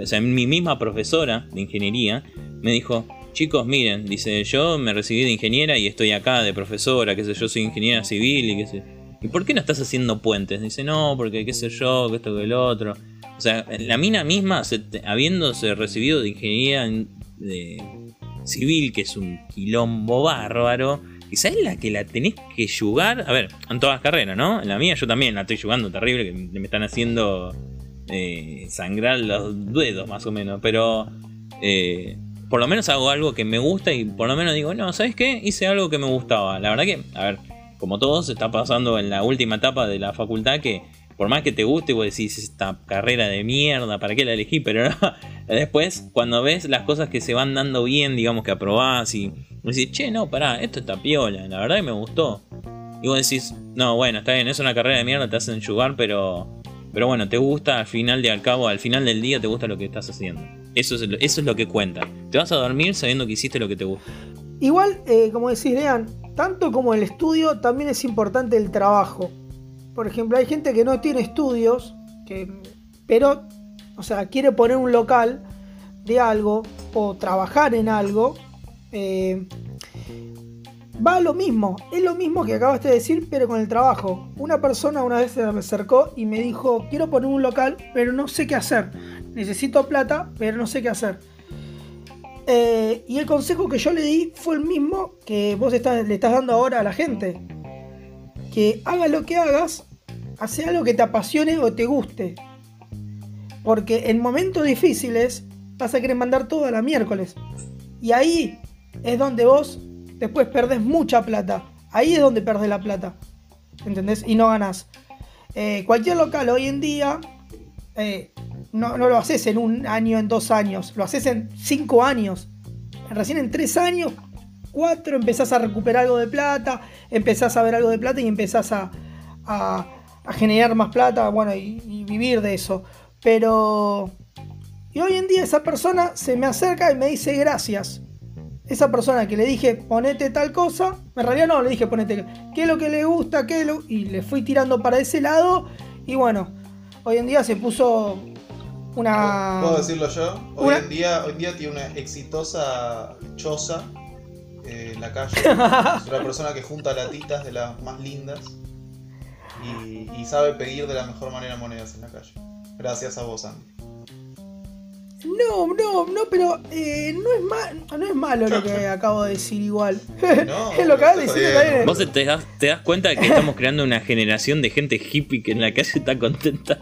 S2: O sea, mi misma profesora de ingeniería me dijo, chicos, miren, dice, yo me recibí de ingeniera y estoy acá de profesora, qué sé yo, soy ingeniera civil y qué sé. ¿Y por qué no estás haciendo puentes? Dice, no, porque qué sé yo, que esto que el otro. O sea, la mina misma, habiéndose recibido de ingeniería de, civil, que es un quilombo bárbaro. Y sabes la que la tenés que jugar. A ver, en todas las carreras, ¿no? En la mía yo también la estoy jugando terrible, que me están haciendo eh, sangrar los dedos, más o menos. Pero eh, por lo menos hago algo que me gusta y por lo menos digo, no, ¿sabes qué? Hice algo que me gustaba. La verdad que, a ver, como todos, está pasando en la última etapa de la facultad que por más que te guste, vos decís esta carrera de mierda, ¿para qué la elegí? Pero no, después, cuando ves las cosas que se van dando bien, digamos que aprobás y decís, che, no, pará, esto está piola, la verdad que me gustó. Y vos decís, no, bueno, está bien, es una carrera de mierda, te hacen jugar, pero, pero bueno, te gusta al final de al cabo, al final del día te gusta lo que estás haciendo. Eso es, eso es lo que cuenta. Te vas a dormir sabiendo que hiciste lo que te gusta.
S3: Igual, eh, como decís, Lean, tanto como el estudio, también es importante el trabajo. Por ejemplo, hay gente que no tiene estudios, que, pero, o sea, quiere poner un local de algo o trabajar en algo. Eh, va a lo mismo, es lo mismo que acabaste de decir, pero con el trabajo. Una persona una vez se me acercó y me dijo, quiero poner un local, pero no sé qué hacer. Necesito plata, pero no sé qué hacer. Eh, y el consejo que yo le di fue el mismo que vos le estás dando ahora a la gente que hagas lo que hagas, hace algo que te apasione o te guste. Porque en momentos difíciles vas a querer mandar todo a la miércoles. Y ahí es donde vos después perdés mucha plata. Ahí es donde perdés la plata. ¿Entendés? Y no ganás. Eh, cualquier local hoy en día eh, no, lo haces en un año, en dos años. Lo haces en cinco años. Recién en tres años 4 empezás a recuperar algo de plata, empezás a ver algo de plata y empezás a, generar más plata, bueno, y, vivir de eso. Pero... Y hoy en día esa persona se me acerca y me dice gracias. Esa persona que le dije ponete tal cosa, en realidad no, le dije ponete qué es lo que le gusta, qué lo... y le fui tirando para ese lado y bueno, hoy en día se puso una...
S1: ¿Puedo decirlo yo? Hoy, en, día, hoy en día tiene una exitosa choza eh, en la calle. es una persona que junta latitas de las más lindas y, sabe pedir de la mejor manera monedas en la calle. Gracias a vos, Andy.
S3: No, no, no, pero eh, no, es no es malo lo que acabo de decir igual. No, es lo que
S2: acabas de decir Vos te das, te das cuenta de que estamos creando una generación de gente hippie que en la calle está contenta.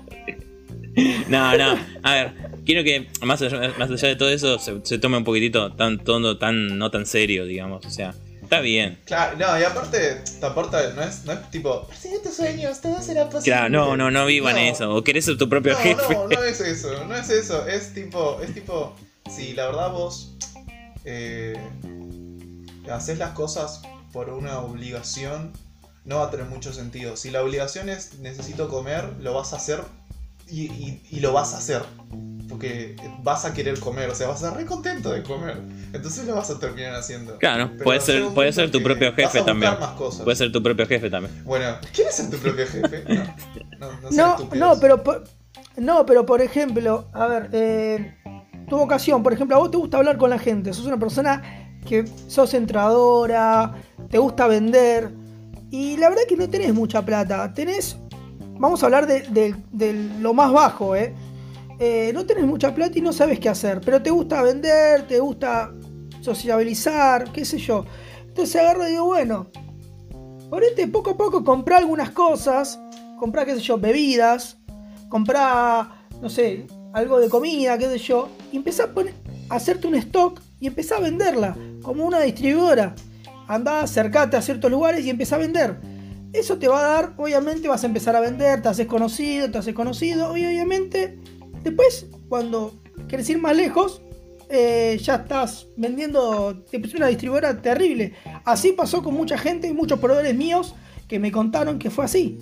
S2: no, no, a ver, quiero que más allá, más allá de todo eso se, tome un poquitito tan tono, tan no tan serio, digamos. O sea, está bien.
S1: Claro, no, y aparte, te aporta, no es, no es tipo, persigue tus sueños, todo será posible.
S2: Claro, no, no, no vivan eso. O querés ser tu propio jefe.
S1: No, no es eso, no es eso. Es tipo, es tipo, si la verdad vos eh, haces las cosas por una obligación, no va a tener mucho sentido. Si la obligación es necesito comer, lo vas a hacer y, y, lo vas a hacer. Porque vas a querer comer, o sea, vas a estar re contento de comer. Entonces lo vas a terminar haciendo.
S2: Claro, puede ser, puede ser tu propio jefe también. Puede ser tu propio jefe también.
S1: Bueno, ¿quieres ser tu propio jefe?
S3: No, no, no, no, pero por, no, pero por ejemplo, a ver, eh, tu vocación, por ejemplo, a vos te gusta hablar con la gente, sos una persona que sos entradora, te gusta vender, y la verdad que no tenés mucha plata, tenés vamos a hablar de, lo más bajo, ¿eh? ¿Eh? No tenés mucha plata y no sabes qué hacer, pero te gusta vender, te gusta sociabilizar, qué sé yo. Entonces agarro y digo, bueno, ponete poco a poco, comprá algunas cosas, comprá, qué sé yo, bebidas, comprá, no sé, algo de comida, qué sé yo, y empezá a, hacerte un stock y empezá a venderla como una distribuidora. Andá, acercate a ciertos lugares y empezá a vender. Eso te va a dar, obviamente vas a empezar a vender, te haces conocido, te haces conocido, y obviamente después cuando quieres ir más lejos, eh, ya estás vendiendo, te pusiste una distribuidora terrible. Así pasó con mucha gente y muchos proveedores míos que me contaron que fue así.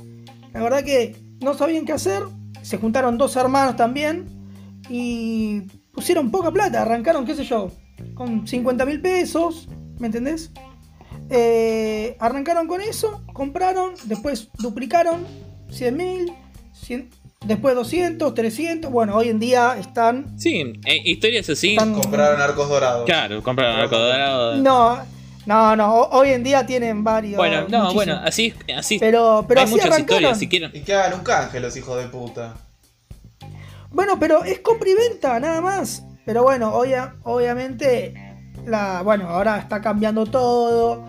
S3: La verdad que no sabían qué hacer, se juntaron dos hermanos también y pusieron poca plata, arrancaron, qué sé yo, con 50 mil pesos, ¿me entendés? Eh, arrancaron con eso, compraron, después duplicaron 100 mil, después 200, 300. Bueno, hoy en día están.
S2: Sí, eh, historias así.
S1: compraron arcos dorados.
S2: Claro, compraron arcos dorados.
S3: No. No, no, hoy en día tienen varios.
S2: Bueno, no, bueno, así, así.
S3: Pero, pero hay muchas historias,
S1: si quieren. Y que hagan un canje los hijos de puta.
S3: Bueno, pero es compra y venta, nada más. Pero bueno, obviamente la, bueno, ahora está cambiando todo.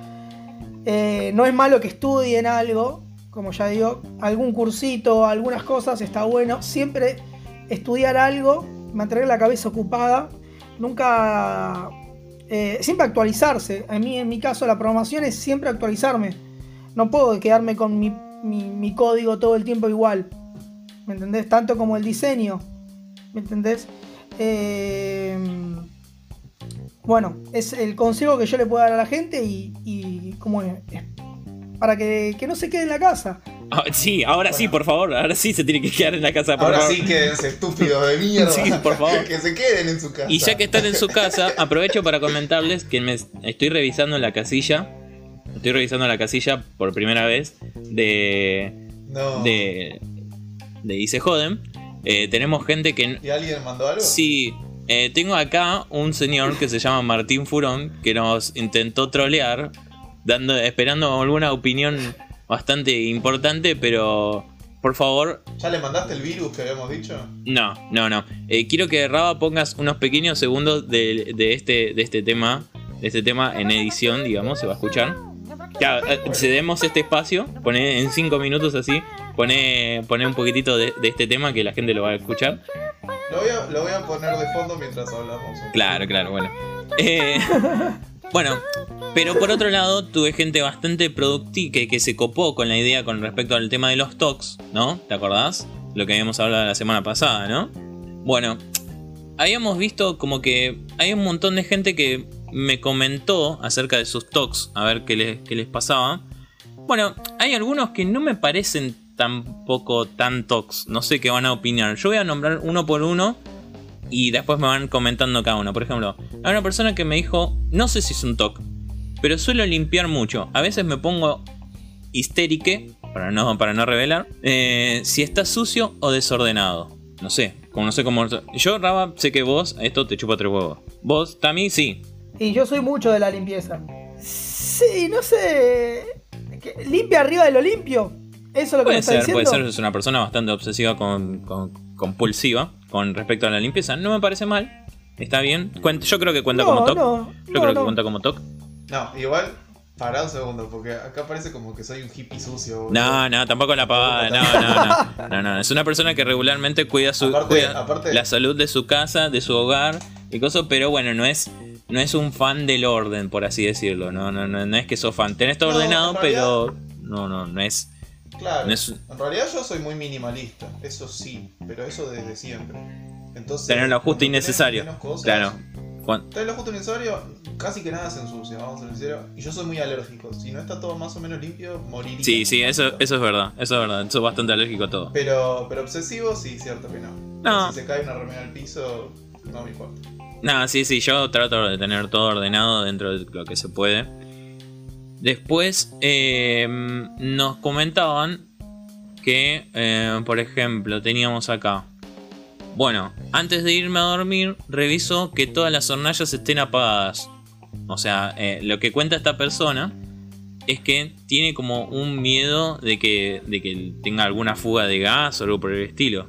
S3: Eh, no es malo que estudien algo, como ya digo, algún cursito, algunas cosas, está bueno. Siempre estudiar algo, mantener la cabeza ocupada, nunca... eh, siempre actualizarse. A mí, en mi caso, la programación es siempre actualizarme. No puedo quedarme con mi, mi- código todo el tiempo igual. ¿Me entendés? Tanto como el diseño. ¿Me entendés? Eh, bueno, es el consejo que yo le puedo dar a la gente y, y como es para que, que no se quede en la casa.
S2: Ah, sí, ahora sí, por favor. Ahora sí se tiene que quedar en la casa, por
S1: Ahora
S2: favor.
S1: sí, quédense estúpidos de mierda.
S2: Sí, por favor.
S1: que se queden en su casa.
S2: Y ya que están en su casa, aprovecho para comentarles que me estoy revisando la casilla. Estoy revisando la casilla por primera vez de.
S1: No.
S2: de. de se joden. Eh, tenemos gente que.
S1: ¿Y alguien mandó algo?
S2: Sí, eh, tengo acá un señor que se llama Martín Furón que nos intentó trolear, dando, esperando alguna opinión bastante importante, pero por favor,
S1: ¿Ya le mandaste el virus que habíamos dicho?
S2: no, no, no. Eh, quiero que Raba pongas unos pequeños segundos de, de este, de este tema, de este tema en edición, digamos, se va a escuchar. Ya, eh, cedemos este espacio, pone en 5 minutos así, pone, pone un poquitito de, de este tema que la gente lo va a escuchar.
S1: Lo voy a, lo voy a poner de fondo mientras hablamos.
S2: Claro, claro, bueno. Eh, bueno, pero por otro lado, tuve gente bastante productiva que, se copó con la idea con respecto al tema de los talks, ¿no? ¿Te acordás? Lo que habíamos hablado la semana pasada, ¿no? Bueno, habíamos visto como que hay un montón de gente que me comentó acerca de sus talks, a ver qué les, qué les pasaba. Bueno, hay algunos que no me parecen tampoco tan talks, no sé qué van a opinar. Yo voy a nombrar uno por uno y después me van comentando cada uno. Por ejemplo, hay una persona que me dijo, no sé si es un TOC, pero suelo limpiar mucho. A veces me pongo histérique, para no, para no revelar, eh, si está sucio o desordenado. No sé, como no sé cómo... Yo, Raba, sé que vos, esto te chupa tres huevos. Vos, Tami, sí.
S3: Y yo soy mucho de la limpieza. Sí, no sé. Limpia arriba de lo limpio. Eso es lo que me
S2: Puede
S3: está
S2: ser,
S3: diciendo.
S2: puede ser, es una persona bastante obsesiva con, con- compulsiva con respecto a la limpieza. No me parece mal, está bien. Cuenta- yo creo que cuenta
S3: No,
S2: como TOC.
S3: no,
S2: yo
S3: no,
S2: creo
S3: no.
S2: que cuenta como TOC.
S1: No, igual, pará un segundo, porque acá parece como que soy un hippie sucio.
S2: No, no, tampoco la pavada, no, no, no, no, no, es una persona que regularmente cuida su
S1: Aparte-
S2: cuida
S1: aparte-
S2: la salud de su casa, de su hogar y cosas, pero bueno, no es no es un fan del orden, por así decirlo, no, no, no, no es que sos fan, tenés todo
S1: No,
S2: ordenado,
S1: realidad-
S2: pero no, no, no es,
S1: Claro,
S2: no es-
S1: en realidad yo soy muy minimalista, eso sí, pero eso desde siempre. Entonces,
S2: tener lo justo y necesario,
S1: cosas,
S2: claro.
S1: Tener lo justo y necesario, casi que nada se ensucia, vamos a ser sinceros. Y yo soy muy alérgico, si no está todo más o menos limpio, moriría.
S2: Sí, sí, eso, eso es verdad, eso es verdad, sos bastante alérgico a todo.
S1: Pero, pero obsesivo, sí, cierto que no.
S2: No.
S1: Si se cae una remera al piso, no me importa.
S2: No, sí, sí, yo trato de tener todo ordenado dentro de lo que se puede. Después eh, nos comentaban que, eh, por ejemplo, teníamos acá. Bueno, antes de irme a dormir, reviso que todas las hornallas estén apagadas. O sea, eh, lo que cuenta esta persona es que tiene como un miedo de que, de que tenga alguna fuga de gas o algo por el estilo.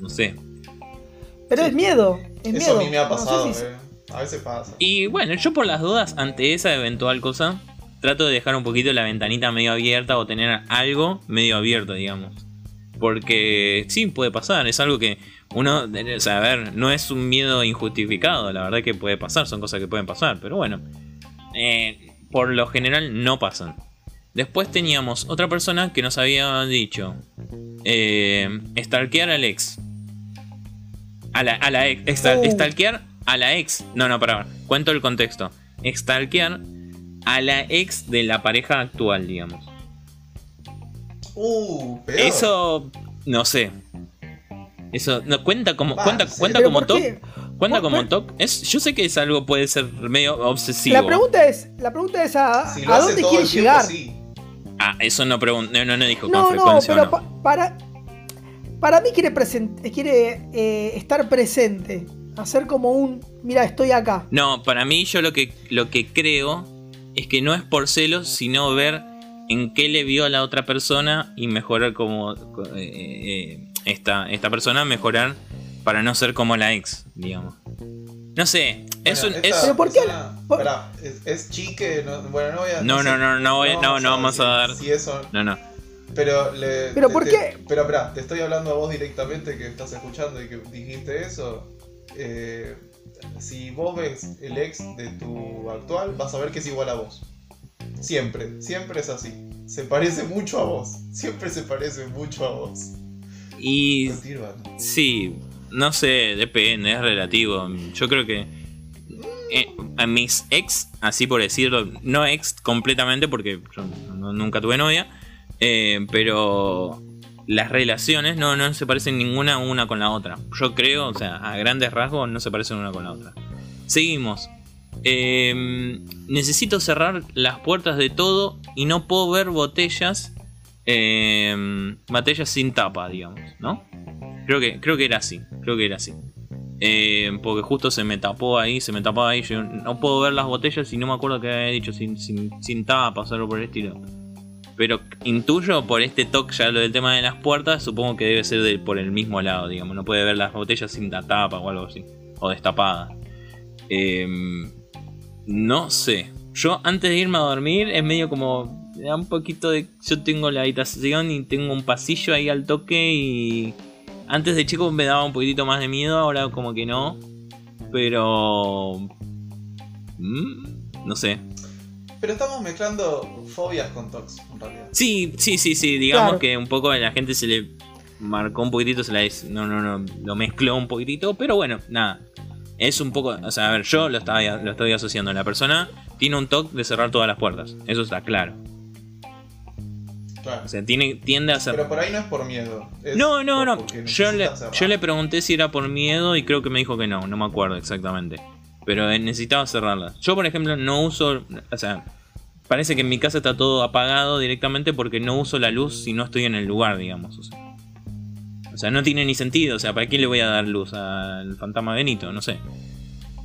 S2: No sé.
S3: Pero es miedo. Es
S1: Eso
S3: miedo.
S1: a mí me ha
S3: No sé
S1: pasado,
S3: si-
S1: eh. A veces pasa.
S2: Y bueno, yo por las dudas, ante esa eventual cosa, trato de dejar un poquito la ventanita medio abierta o tener algo medio abierto, digamos. Porque sí, puede pasar, es algo que uno, o sea, a ver, no es un miedo injustificado, la verdad que puede pasar, son cosas que pueden pasar, pero bueno, eh, por lo general no pasan. Después teníamos otra persona que nos había dicho, eh, stalkear al ex. A la, a la ex,
S3: Uh.
S2: stalkear a la ex. No, no, para, cuento el contexto. Stalkear a la ex de la pareja actual, digamos.
S1: Uh, peor.
S2: Eso, no sé. Eso, no, cuenta como,
S1: Va,
S2: cuenta,
S1: sí.
S2: cuenta
S3: ¿Pero
S2: como
S3: qué?
S2: Cuenta como TOC. Es, yo sé que es algo puede ser medio obsesivo.
S3: La pregunta es, la pregunta es a,
S1: Si
S3: ¿a dónde quiere llegar.
S1: sí.
S2: Ah, eso no pregunto, no, no, no dijo con
S3: No, no,
S2: frecuencia
S3: pero
S2: o no.
S3: pa- para, para mí quiere, present- quiere eh, estar presente. Hacer como un, mira, estoy acá.
S2: No, para mí yo lo que, lo que creo es que no es por celos, sino ver en qué le vio a la otra persona y mejorar como eh, eh, esta, esta persona, mejorar para no ser como la ex, digamos. No sé, Es
S1: Bueno,
S2: un- es-
S3: ¿Pero por qué? Por-
S1: es, es chique, no, bueno, no voy a...
S2: No,
S1: sé-
S2: no, no, no voy- no, no vamos a dar-
S1: Si eso...
S2: No, no.
S1: Pero, le,
S3: ¿Pero
S1: te-
S3: por
S1: te-
S3: qué?
S1: Pero espera, te estoy hablando a vos directamente que estás escuchando y que dijiste eso. Eh, si vos ves el ex de tu actual, vas a ver que es igual a vos. Siempre, siempre es así. Se parece mucho a vos. Siempre se parece mucho a vos.
S2: Y sí, no sé, depende, es relativo. Yo creo que eh, a mis ex, así por decirlo, no ex completamente porque yo no- nunca tuve novia, eh, pero las relaciones no, no se parecen ninguna una con la otra. Yo creo, o sea, a grandes rasgos no se parecen una con la otra. Seguimos. Eh, necesito cerrar las puertas de todo y no puedo ver botellas, eh, botellas sin tapa, digamos, ¿no? Creo que, creo que era así, creo que era así. Eh, porque justo se me tapó ahí, se me tapó ahí. Yo no puedo ver las botellas y no me acuerdo que había dicho sin, sin, sin tapa o algo por el estilo. Pero intuyo por este toque ya lo del tema de las puertas, supongo que debe ser de- por el mismo lado, digamos. No puede ver las botellas sin la tapa o algo así. O destapadas. Em, no sé. Yo antes de irme a dormir es medio como. Da un poquito de. Yo tengo la habitación y tengo un pasillo ahí al toque y. Antes de chico me daba un poquitito más de miedo, ahora como que no. Pero. mm, no sé.
S1: Pero estamos mezclando fobias con tox, en realidad.
S2: Sí, sí, sí, sí. Digamos
S3: Claro.
S2: que un poco a la gente se le marcó un poquitito, se la hizo- no, no, no, lo mezcló un poquitito, pero bueno, nada. Es un poco, o sea, a ver, yo lo estaba lo estoy asociando. La persona tiene un toque de cerrar todas las puertas. Eso está claro.
S1: Claro.
S2: O sea, tiene, tiende a ser.
S1: Pero por ahí no es por miedo. es
S2: No, no, no. Yo le,
S1: cerrar.
S2: yo le pregunté si era por miedo y creo que me dijo que no. No me acuerdo exactamente. Pero eh, necesitaba cerrarla. Yo, por ejemplo, no uso. O sea, parece que en mi casa está todo apagado directamente porque no uso la luz si no estoy en el lugar, digamos. O sea, o sea, no tiene ni sentido. O sea, ¿para quién le voy a dar luz? ¿Al fantasma Benito? No sé.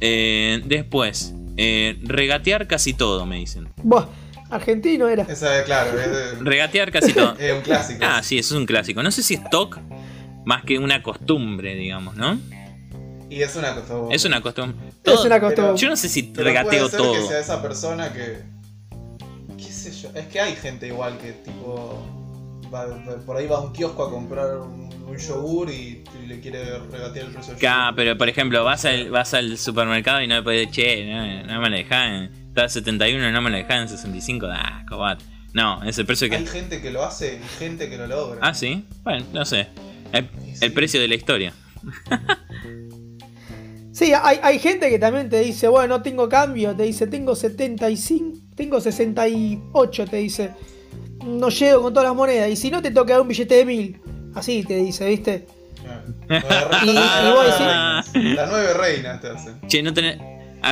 S2: Eh, después, eh, regatear casi todo, me dicen.
S3: Buah, argentino era.
S1: Esa es claro, es,
S2: Regatear casi todo.
S1: es un clásico.
S2: Ah, sí, eso es un clásico. No sé si es TOC más que una costumbre, digamos, ¿no?
S1: Y es una costumbre.
S2: Es una costumbre.
S3: Es
S2: Todo-
S3: una costumbre.
S2: Yo no sé si regateo
S1: puede ser
S2: todo.
S1: que sea esa persona que. ¿Qué sé yo? Es que hay gente igual que, tipo. va- va- por ahí va a un kiosco a comprar un, un yogur y, y le quiere regatear el precio del
S2: Ca,
S1: yogur.
S2: pero por ejemplo, vas al, vas al supermercado y no le puedes, che, no, no me lo dejan. Está a 71 y no me lo dejan en 65. Ah, cobat. No, es el precio
S1: Hay
S2: que.
S1: gente que lo hace y gente que lo logra.
S2: Ah, sí. Bueno, no sé. El,
S1: sí.
S2: el precio de la historia.
S3: Sí, hay, hay gente que también te dice, bueno, no tengo cambio, te dice, tengo 75, tengo 68, te dice, no llego con todas las monedas, y si no te toca dar un billete de mil, así te dice, ¿viste?
S1: Nueve
S3: Y- y
S1: reinas,
S3: vos
S1: nueve
S3: decís-
S1: reinas. Las nueve reinas te hacen.
S2: Che, no tenés.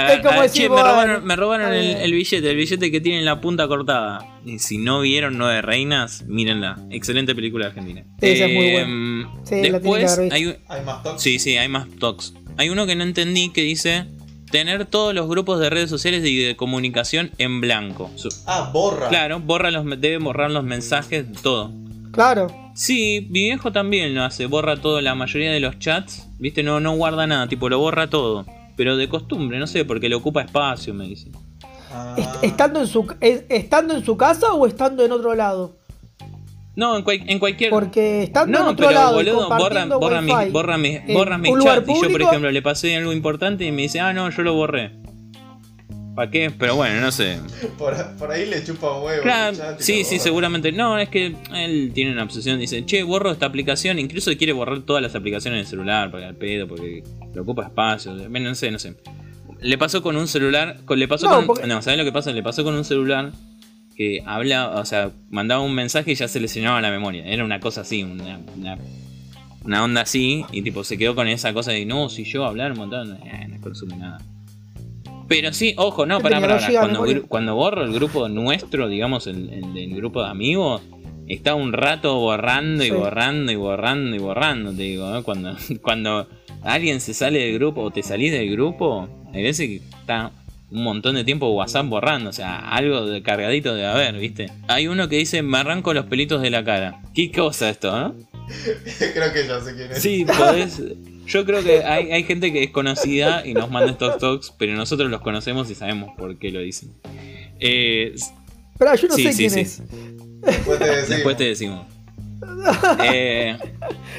S3: Es como decir,
S2: che, me robaron, me robaron
S3: está
S2: el, billete, el billete que tiene la punta cortada. Y si no vieron Nueve Reinas, mírenla. Excelente película argentina.
S3: Esa es muy Sí, la tiene que
S2: después
S3: haber visto.
S2: hay,
S1: Hay más tox.
S2: Sí, sí, hay más talks. Hay uno que no entendí que dice tener todos los grupos de redes sociales y de comunicación en blanco.
S1: Ah, borra.
S2: Claro, borra los, debe borrar los mensajes, todo.
S3: Claro.
S2: Sí, mi viejo también lo hace, borra todo, la mayoría de los chats, viste, no, no guarda nada, tipo, lo borra todo. Pero de costumbre, no sé, porque le ocupa espacio, me dice.
S1: Ah,
S3: Est- ¿Estando, en su, es- ¿Estando en su casa o estando en otro lado?
S2: No, en, cual- en cualquier...
S3: Porque estando en
S2: No,
S3: otro
S2: pero
S3: lado
S2: boludo, borra, borra, mis, borra, mis,
S3: en
S2: borra mis chats. Y yo, por
S3: público,
S2: ejemplo, le pasé algo importante y me dice, ah, no, yo lo borré. ¿Para qué? Pero bueno, no sé.
S1: por, por ahí le chupa un huevo.
S2: Claro,
S1: el
S2: sí, sí, seguramente. No, es que él tiene una obsesión. Dice, che, borro esta aplicación. Incluso quiere borrar todas las aplicaciones del celular porque al pedo, porque le ocupa espacio. Bueno, no sé, no sé. Le pasó con un celular. Con, le pasó
S3: No,
S2: con.
S3: porque-
S2: No, ¿sabes lo que pasa? Le pasó con un celular que habla, o sea, mandaba un mensaje y ya se le llenaba la memoria. Era una cosa así, una, una, una onda así. Y tipo, se quedó con esa cosa de, no, si yo hablar un montón, eh, no consume nada. Pero sí, ojo, no,
S3: ¿Qué
S2: pará, pará, Cuando, borro el grupo nuestro, digamos, el, el del grupo de amigos, está un rato borrando y
S3: Sí.
S2: borrando y borrando y borrando, te digo, ¿eh? Cuando, cuando alguien se sale del grupo o te salís del grupo, hay veces que está un montón de tiempo WhatsApp borrando, o sea, algo de cargadito de haber, ¿viste? Hay uno que dice, me arranco los pelitos de la cara. ¿Qué cosa esto, no?
S1: Creo que ya sé quién es.
S2: Sí, podés, Yo creo que hay, hay gente que es conocida y nos manda estos talks, pero nosotros los conocemos y sabemos por qué lo dicen. Eh,
S3: Pero yo no
S2: Sí,
S3: sé
S2: sí,
S3: quién
S2: sí.
S3: es.
S1: Después te decimos.
S2: después te decimos. Eh,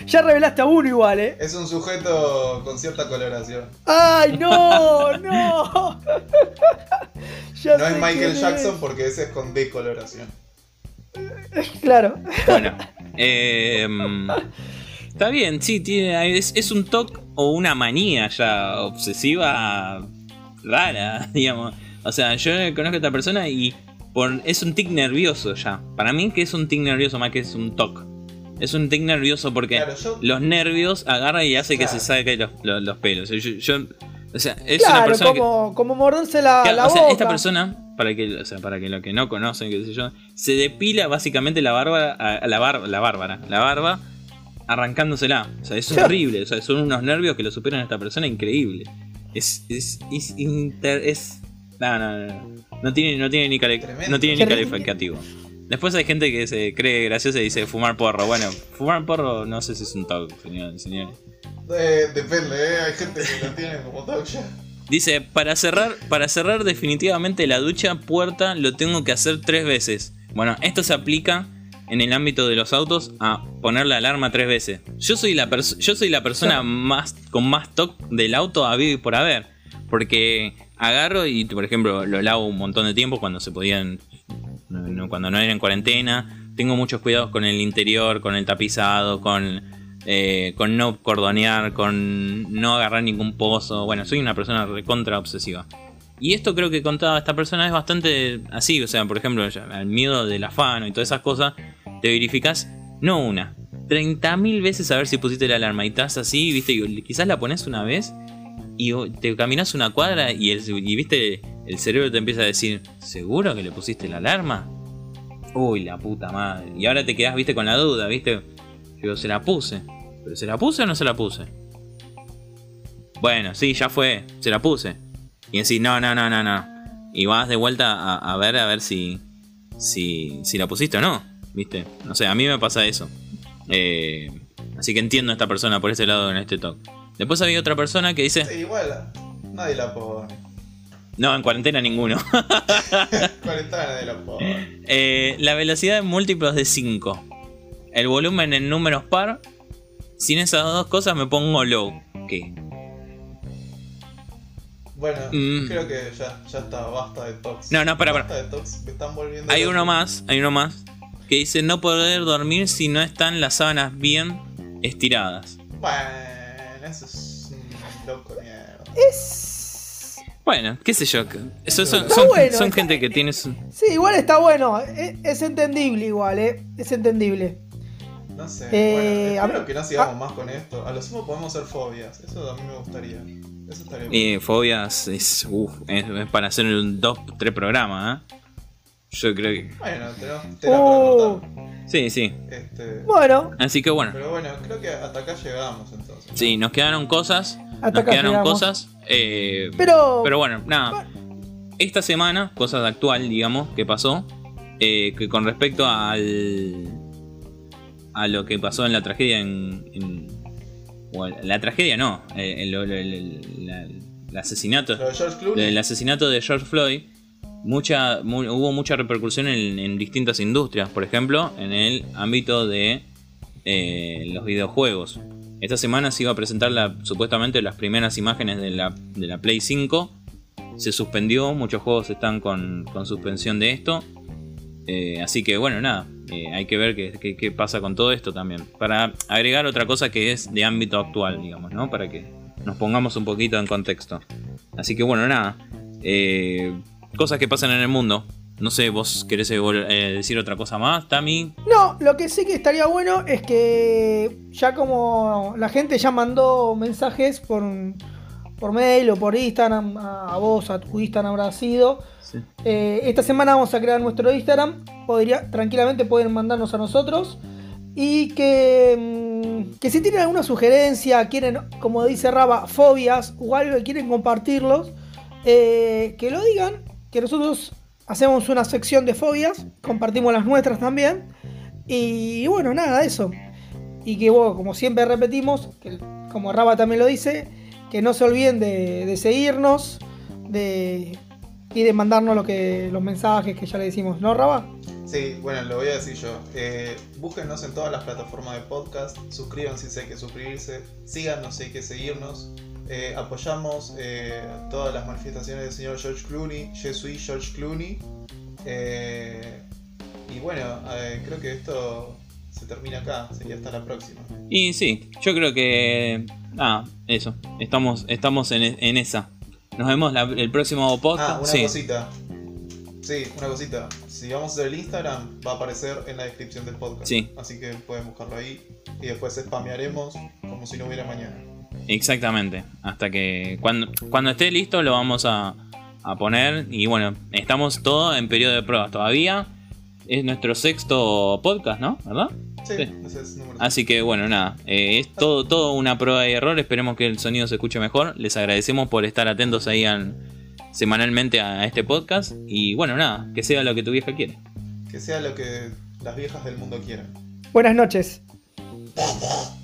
S3: Ya revelaste a uno igual, ¿eh?
S1: Es un sujeto con cierta coloración.
S3: ¡Ay, no! ¡No! Ya
S1: No es Michael Jackson porque ese es con decoloración.
S3: Claro.
S2: bueno. eh, está bien, sí, tiene, es, es un TOC o una manía ya obsesiva rara, digamos. O sea, yo conozco a esta persona y por, es un tic nervioso ya. Para mí que es un tic nervioso más que es un TOC. Es un tic nervioso porque
S1: Claro, yo-
S2: los nervios agarra y hace que se saque los, los- los pelos. Yo, yo- o sea, es una persona que...
S3: como, como morderse la,
S2: Claro,
S3: la
S2: o sea,
S3: boca.
S2: esta persona, para que, o sea, para que lo que no conocen, qué sé yo, se depila básicamente la barba, a, la, bar- la bárbara, la barba, arrancándosela. O sea, es horrible. O sea, son unos nervios que lo superan a esta persona increíble. Es, es, es, inter- es- no, no, no, no tiene, no tiene ni, cali-
S1: Tremendo.
S2: no tiene ni
S3: Terrible.
S2: Después hay gente que se cree graciosa y dice fumar porro. Bueno, fumar porro no sé si es un señor, señores.
S1: Eh, depende, ¿eh? Hay gente que lo tiene como talk ya.
S2: Dice, para cerrar, para cerrar definitivamente la ducha puerta lo tengo que hacer tres veces. Bueno, esto se aplica en el ámbito de los autos a poner la alarma tres veces. Yo soy la, yo soy la persona más con más toque del auto a vivir por haber. Porque agarro y, por ejemplo, lo lavo un montón de tiempo cuando se podían, cuando no era en cuarentena. Tengo muchos cuidados con el interior, con el tapizado, con, eh, con no cordonear, con no agarrar ningún pozo. Bueno, soy una persona recontra obsesiva. Y esto creo que contaba esta persona es bastante así, o sea, por ejemplo, al miedo del afano y todas esas cosas, te verificás no una, 30.000 veces a ver si pusiste la alarma y estás así, viste, y quizás la pones una vez y te caminas una cuadra y, el, y viste, el cerebro te empieza a decir, ¿seguro que le pusiste la alarma? Uy, la puta madre. Y ahora te quedás, viste, con la duda, viste. Digo, se la puse. ¿Pero se la puse o no se la puse? Bueno, sí, ya fue, se la puse. Y decís, no, no, no, no, no. Y vas de vuelta a, a ver, a ver si, si, si la pusiste o no, viste. No sé, a mí me pasa eso. Eh, así que entiendo a esta persona por ese lado en este talk. Después había otra persona que dice,
S1: Sí, igual, nadie la pone.
S2: No, en cuarentena ninguno.
S1: Cuarentena nadie la pone.
S2: Eh, la velocidad en múltiplos de 5. El volumen en números par. Sin esas dos cosas me pongo low. ¿Qué?
S1: Bueno,
S2: Mm.
S1: creo que ya, ya está, basta de talks.
S2: No, no, para, para.
S1: Basta de talks, me están volviendo.
S2: Hay
S1: loco.
S2: uno más, hay uno más. Que dice no poder dormir si no están las sábanas bien estiradas.
S1: Bueno, eso es un loco de mierda.
S3: Es.
S2: Bueno, qué sé yo. que- Eso son,
S3: Está
S2: son,
S3: bueno,
S2: son
S3: está-
S2: gente que tiene su...
S3: Sí, igual está bueno. Es, es entendible igual, ¿eh? Es entendible.
S1: No sé.
S3: Eh,
S1: bueno,
S3: a
S1: espero
S3: ver-
S1: que no sigamos más con esto. A lo sumo podemos hacer fobias. Eso a mí me gustaría. Eso estaría bien.
S2: Eh, fobias es, uf, es, es para hacer un dos, tres programas, ¿eh? Yo creo que...
S1: Bueno, tenemos para
S3: Oh.
S2: Sí, sí.
S1: Este,
S3: Bueno,
S2: Así que bueno.
S1: pero bueno, creo que hasta acá llegamos entonces. ¿no?
S2: Sí, nos quedaron cosas.
S3: Hasta
S2: nos
S3: acá
S2: quedaron
S3: llegamos.
S2: cosas. eh,
S3: pero.
S2: Pero bueno, nada. Esta semana, cosas de actual, digamos, que pasó. eh, que con respecto al. a lo que pasó en la tragedia en. en- o la tragedia no. eh, el, el- el- el asesinato.
S1: Lo de George Clooney.
S2: El asesinato de George Floyd. Hubo mucha repercusión en, distintas industrias. Por ejemplo, en el ámbito de eh, los videojuegos. Esta semana se iba a presentar supuestamente las primeras imágenes de la, de la Play 5. Se suspendió, muchos juegos están con, con suspensión de esto. Eh, así que bueno, nada, eh, hay que ver qué, qué- pasa con todo esto también. Para agregar otra cosa que es de ámbito actual, digamos, ¿no? Para que nos pongamos un poquito en contexto. Así que bueno, nada. Cosas que pasan en el mundo. No sé, vos querés eh, decir otra cosa más, Tami.
S3: No, lo que sí que estaría bueno es que ya como la gente ya mandó mensajes por, por mail o por Instagram, a, a vos, a tu Instagram habrá sido. eh, esta semana vamos a crear nuestro Instagram. Podría, tranquilamente pueden mandarnos a nosotros. Y que, mm, que si tienen alguna sugerencia, quieren, como dice Raba, fobias o algo que quieren compartirlos, eh, que lo digan. Que nosotros hacemos una sección de fobias, compartimos las nuestras también. Y bueno, nada, eso. Y que bueno, como siempre repetimos, que como Raba también lo dice, que no se olviden de, seguirnos de, y de mandarnos los mensajes que ya le decimos, ¿no, Raba?
S1: Sí, bueno, lo voy a decir yo. Eh, búsquenos en todas las plataformas de podcast, suscríbanse si hay que suscribirse, síganos si hay que seguirnos. Eh, apoyamos eh, todas las manifestaciones del señor George Clooney, Je suis George Clooney. Eh, y bueno, creo que esto se termina acá, sería hasta la próxima.
S2: Y sí, yo creo que. Ah, eso. Estamos, estamos en, en esa. Nos vemos la- el próximo podcast.
S1: Ah, una
S2: sí.
S1: cosita. Sí, una cosita. Si vamos a hacer el Instagram, va a aparecer en la descripción del podcast.
S2: Sí.
S1: Así que pueden buscarlo ahí. Y después spamearemos como si no hubiera mañana.
S2: Exactamente. Hasta que cuando, cuando esté listo lo vamos a, a poner. Y bueno, estamos todos en periodo de pruebas todavía. Es nuestro sexto podcast, ¿no? ¿Verdad?
S1: Sí,
S2: Sí.
S1: ese es número
S2: Así que bueno, nada. eh, es todo, todo una prueba de error. Esperemos que el sonido se escuche mejor. Les agradecemos por estar atentos ahí al- semanalmente a este podcast. Y bueno, nada, que sea lo que tu vieja quiere.
S1: Que sea lo que las viejas del mundo quieran.
S3: Buenas noches.
S1: Bye.